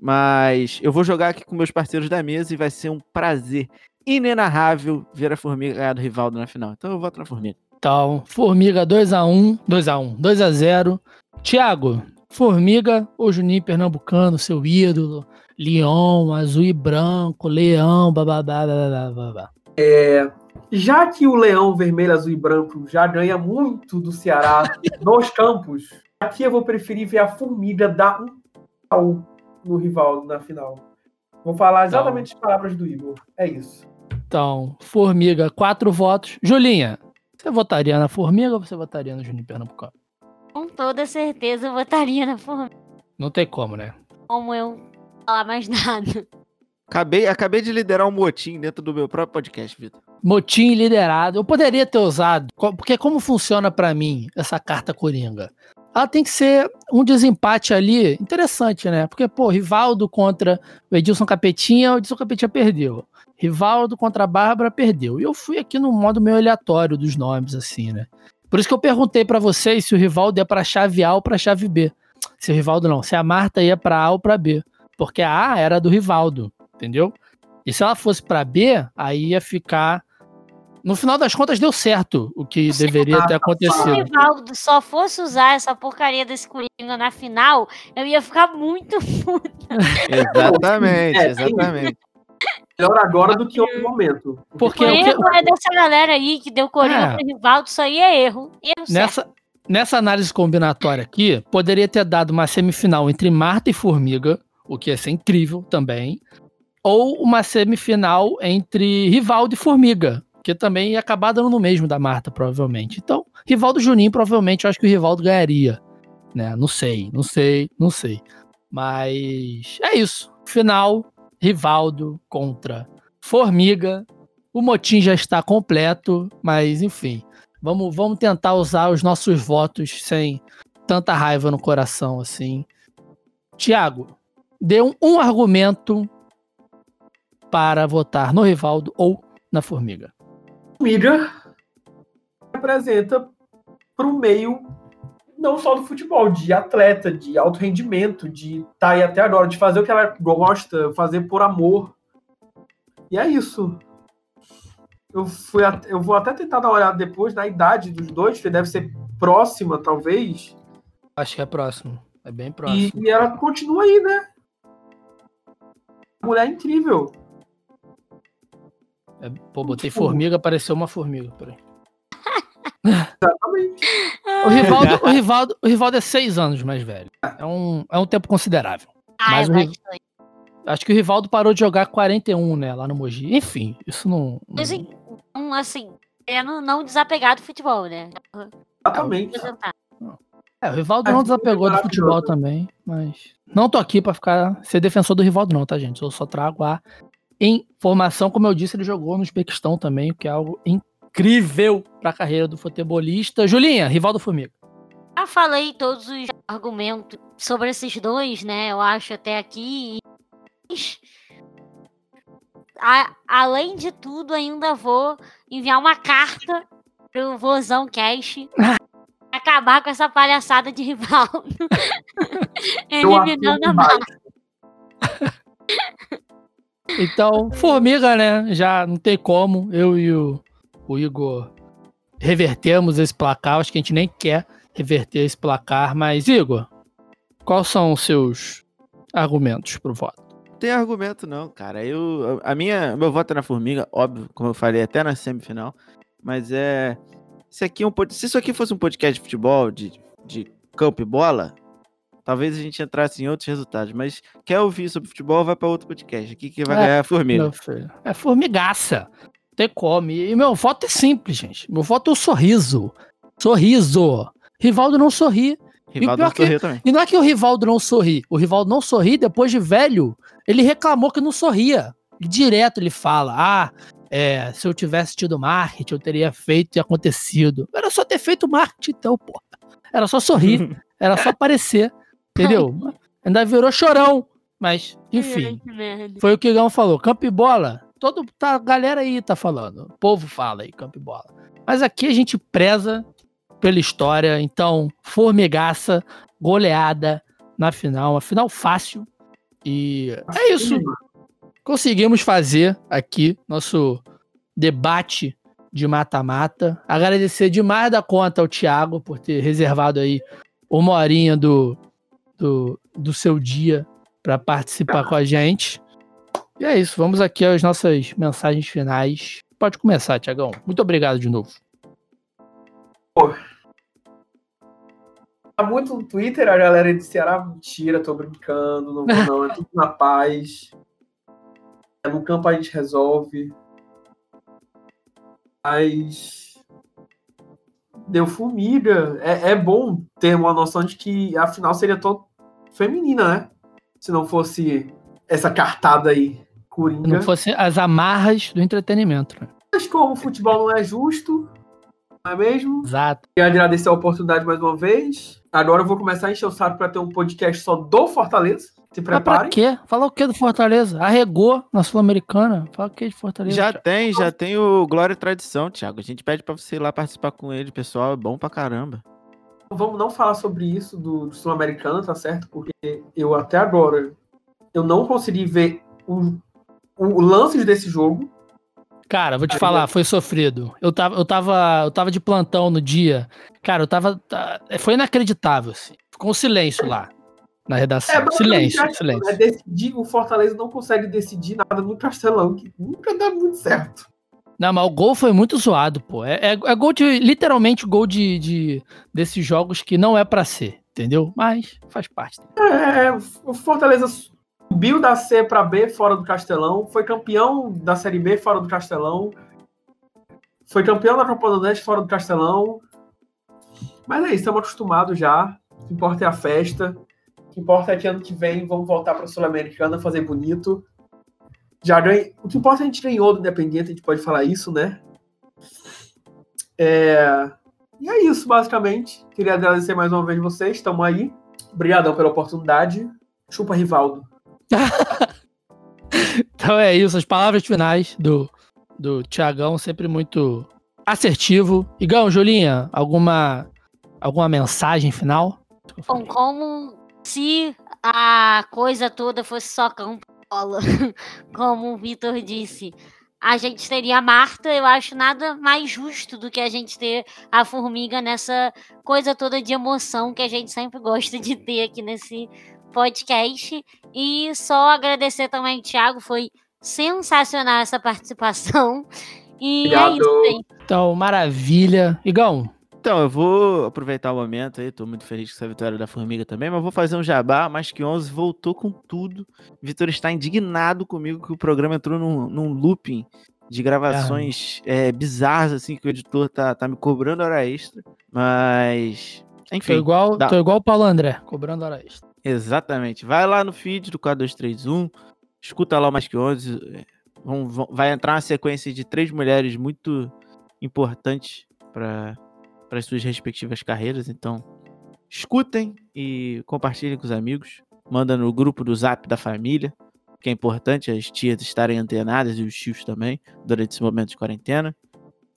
Mas eu vou jogar aqui com meus parceiros da mesa e vai ser um prazer inenarrável ver a Formiga ganhar do Rivaldo na final. Então eu voto na Formiga.
Então, Formiga 2x1, 2x1, 2x0. Thiago, Formiga ou Juninho Pernambucano, seu ídolo, Leão, azul e branco, leão, bababá, bababá, babá.
Já que o Leão Vermelho, Azul e Branco já ganha muito do Ceará (laughs) nos campos, aqui eu vou preferir ver a Formiga dar um pau no Rivaldo na final. Vou falar exatamente as palavras do Igor. É isso.
Então, Formiga, quatro votos. Julinha, você votaria na Formiga ou você votaria no Juninho Pernambucano?
Com toda certeza eu votaria na formiga.
Não tem como, né?
Como eu falar mais nada.
Acabei, acabei de liderar um motim dentro do meu próprio podcast, Vitor.
Motim liderado. Eu poderia ter usado, porque como funciona pra mim essa carta coringa? Ela tem que ser um desempate ali interessante, né? Porque, pô, Rivaldo contra o Edilson Capetinha, o Edilson Capetinha perdeu. Rivaldo contra a Bárbara perdeu. E eu fui aqui no modo meio aleatório dos nomes, assim, né? Por isso que eu perguntei pra vocês se o Rivaldo ia pra chave A ou pra chave B. Se o Rivaldo não, se a Marta ia pra A ou pra B. Porque a A era do Rivaldo, entendeu? E se ela fosse pra B, aí ia ficar. No final das contas, deu certo o que deveria ter
Se o
acontecido.
Rivaldo só fosse usar essa porcaria desse Coringa na final, eu ia ficar muito puta. (laughs)
Exatamente,
É,
exatamente.
Melhor agora do que em outro momento.
Porque
O
o que-
erro é dessa galera aí que deu Coringa
É.
pro Rivaldo, isso aí é erro. Erro certo.
Nessa, nessa análise combinatória aqui, poderia ter dado uma semifinal entre Marta e Formiga, o que ia ser incrível também, ou uma semifinal entre Rivaldo e Formiga, que também ia acabar dando no mesmo da Marta, provavelmente. Então, Rivaldo Juninho, provavelmente, eu acho que o Rivaldo ganharia. Né? Não sei, não sei, não sei. Mas é isso. Final, Rivaldo contra Formiga. O motim já está completo, mas enfim. Vamos, vamos tentar usar os nossos votos sem tanta raiva no coração assim. Tiago, dê um, um argumento para votar no Rivaldo ou na Formiga.
Formiga representa para o meio não só do futebol, de atleta, de alto rendimento, de estar aí até agora, de fazer o que ela gosta, fazer por amor. E é isso. Eu, fui, eu vou até tentar dar uma olhada depois na idade dos dois, que deve ser próxima, talvez.
Acho que é próximo. É bem
E,
próximo.
e ela continua aí, né? Mulher incrível.
É, pô, botei formiga, apareceu uma formiga. Peraí.
Exatamente.
O Rivaldo, o, Rivaldo, o Rivaldo é seis anos mais velho. É um, é um tempo considerável.
Ah,
Mas
é.
Acho que o Rivaldo parou de jogar 41, né, lá no Mogi. Enfim, isso não. não-
Mas, então, assim, é não, não desapegar do futebol, né?
Exatamente.
É, o Rivaldo
É,
não
foi
desapegou do futebol também, mas. Não tô aqui pra ficar ser defensor do Rivaldo, não, tá, gente? Eu só trago a informação. Como eu disse, ele jogou no Uzbequistão também, o que é algo incrível pra carreira do futebolista. Julinha, Rivaldo Formiga.
Já falei todos os argumentos sobre esses dois, né? Eu acho até aqui. Mas, a- além de tudo, ainda vou enviar uma carta pro Vozão Cash (laughs) acabar com essa palhaçada de Rivaldo. (laughs) Eliminando a
embaixo.
Então, Formiga, né? Já não tem como. Eu e o, o Igor revertemos esse placar. Acho que a gente nem quer reverter esse placar. Mas, Igor, quais são os seus argumentos pro voto?
Não tem argumento não, cara. Eu, a minha, meu voto é na Formiga, óbvio, como eu falei, até na semifinal. Mas é, se aqui é um pod- se isso aqui fosse um podcast de futebol, de, de campo e bola, talvez a gente entrasse em outros resultados. Mas quer ouvir sobre futebol, vai para outro podcast. Aqui que vai
É,
ganhar é a Formiga.
É formigaça. Tem como. E meu voto é simples, gente. Meu voto é o sorriso. Sorriso. Rivaldo não sorri.
Rivaldo não
que-
sorriu também.
E não é que o Rivaldo não sorri. O Rivaldo não sorri, depois de velho, ele reclamou que não sorria. Direto ele fala: Ah, é, se eu tivesse tido marketing, eu teria feito e acontecido. Era só ter feito marketing, então, pô. Era só sorrir, (laughs) era só aparecer. Entendeu? (laughs) Ainda virou chorão. Mas, enfim. Foi o que o Gão falou. Campo e bola. Todo, tá, a galera aí tá falando. O povo fala aí, campo e bola. Mas aqui a gente preza pela história. Então, formigaça, goleada na final. Uma final fácil. E é isso. Conseguimos fazer aqui nosso debate de mata-mata. Agradecer demais da conta ao Thiago por ter reservado aí uma horinha do, do, do seu dia para participar com a gente. E é isso, vamos aqui às nossas mensagens finais. Pode começar, Tiagão. Muito obrigado de novo.
Tá muito no Twitter, a galera de Ceará, mentira, tô brincando, não vou não, é tudo na paz. É, No campo a gente resolve. Mas. Deu formiga. É, é bom ter uma noção de que a final seria toda feminina, né? Se não fosse essa cartada aí,
Se
Coringa.
não fosse as amarras do entretenimento. Né?
Mas como o futebol não é justo, não é mesmo?
Exato.
Queria agradecer a oportunidade mais uma vez. Agora eu vou começar a encher o saco para ter um podcast só do Fortaleza. Se
Mas pra
preparem.
quê? Fala o que do Fortaleza? Arregou na Sul-Americana. Fala o que de Fortaleza?
Já
Thiago?
tem, já tem o Glória e Tradição, Thiago. A gente pede pra você ir lá participar com ele, pessoal. É bom pra caramba.
Vamos não falar sobre isso do, do Sul-Americano, tá certo? Porque eu até agora eu não consegui ver o, o lances desse jogo.
Cara, vou te falar, foi sofrido. Eu tava, eu tava, eu tava de plantão no dia. Cara, eu tava. tá- Foi inacreditável, assim. Ficou um silêncio lá na redação.
basicamente
silêncio, silêncio.
Decidir, o Fortaleza não consegue decidir nada no Castelão, que nunca dá muito certo.
Não, mas o gol foi muito zoado, pô. É, é, é gol de. Literalmente gol de, de desses jogos que não é pra ser, entendeu? Mas faz parte.
É, o Fortaleza subiu da C para B fora do Castelão, foi campeão da Série B fora do Castelão, foi campeão da Copa do Nordeste fora do Castelão. Mas é isso, estamos acostumados já. O que importa é a festa. O que importa é que ano que vem vamos voltar para a Sul-Americana, fazer bonito. Já ganhei. O que importa é que a gente ganhou do Independente, a gente pode falar isso, né? É... E é isso, basicamente. Queria agradecer mais uma vez vocês, estamos aí. Obrigadão pela oportunidade. Chupa Rivaldo. (laughs)
Então é isso, as palavras finais do, do Tiagão, sempre muito assertivo. Igão, Julinha, alguma, alguma mensagem final?
Bom, como se a coisa toda fosse só campo e bola, (laughs) como o Vitor disse, a gente teria a Marta, eu acho nada mais justo do que a gente ter a formiga nessa coisa toda de emoção que a gente sempre gosta de ter aqui nesse podcast. E só agradecer também, Thiago, foi sensacional essa participação. E é
Obrigado.
isso, gente.
Então, maravilha. Igão,
Então, eu vou aproveitar o momento aí, tô muito feliz com essa vitória da Formiga também, mas vou fazer um jabá, mais que 11 voltou com tudo. Vitor está indignado comigo que o programa entrou num, num looping de gravações é, bizarras, assim, que o editor tá, tá me cobrando hora extra, mas...
tô
Enfim,
igual,
dá-
tô igual o Paulo André, cobrando hora extra.
exatamente. Vai lá no feed do 4231, escuta lá o mais que 11, é, vão- vão- vai entrar uma sequência de três mulheres muito importantes para para as suas respectivas carreiras. Então, escutem e compartilhem com os amigos. Manda no grupo do Zap da família, que é importante as tias estarem antenadas e os tios também durante esse momento de quarentena.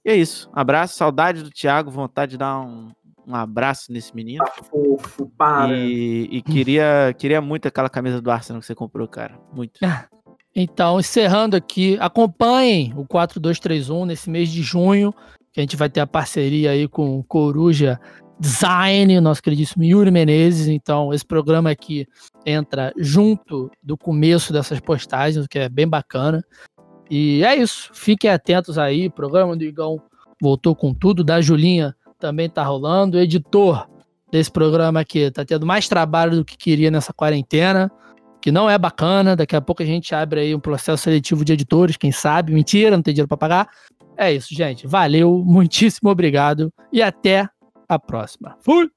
E é isso. Abraço, saudade do Thiago, vontade de dar um, um abraço nesse menino.
Tá fofo, para.
E, e queria, queria muito aquela camisa do Arsenal que você comprou, cara. Muito. (laughs)
Então, encerrando aqui, acompanhem o 4231 nesse mês de junho, que a gente vai ter a parceria aí com o Coruja Design, o nosso queridíssimo Yuri Menezes. Então, esse programa aqui entra junto do começo dessas postagens, o que é bem bacana. E é isso. Fiquem atentos aí. O programa do Igão voltou com tudo. Da Julinha também tá rolando. O editor desse programa aqui tá tendo mais trabalho do que queria nessa quarentena que não é bacana. Daqui a pouco a gente abre aí um processo seletivo de editores, quem sabe. Mentira, não tem dinheiro para pagar. É isso, gente. Valeu, muitíssimo obrigado e até a próxima. Fui!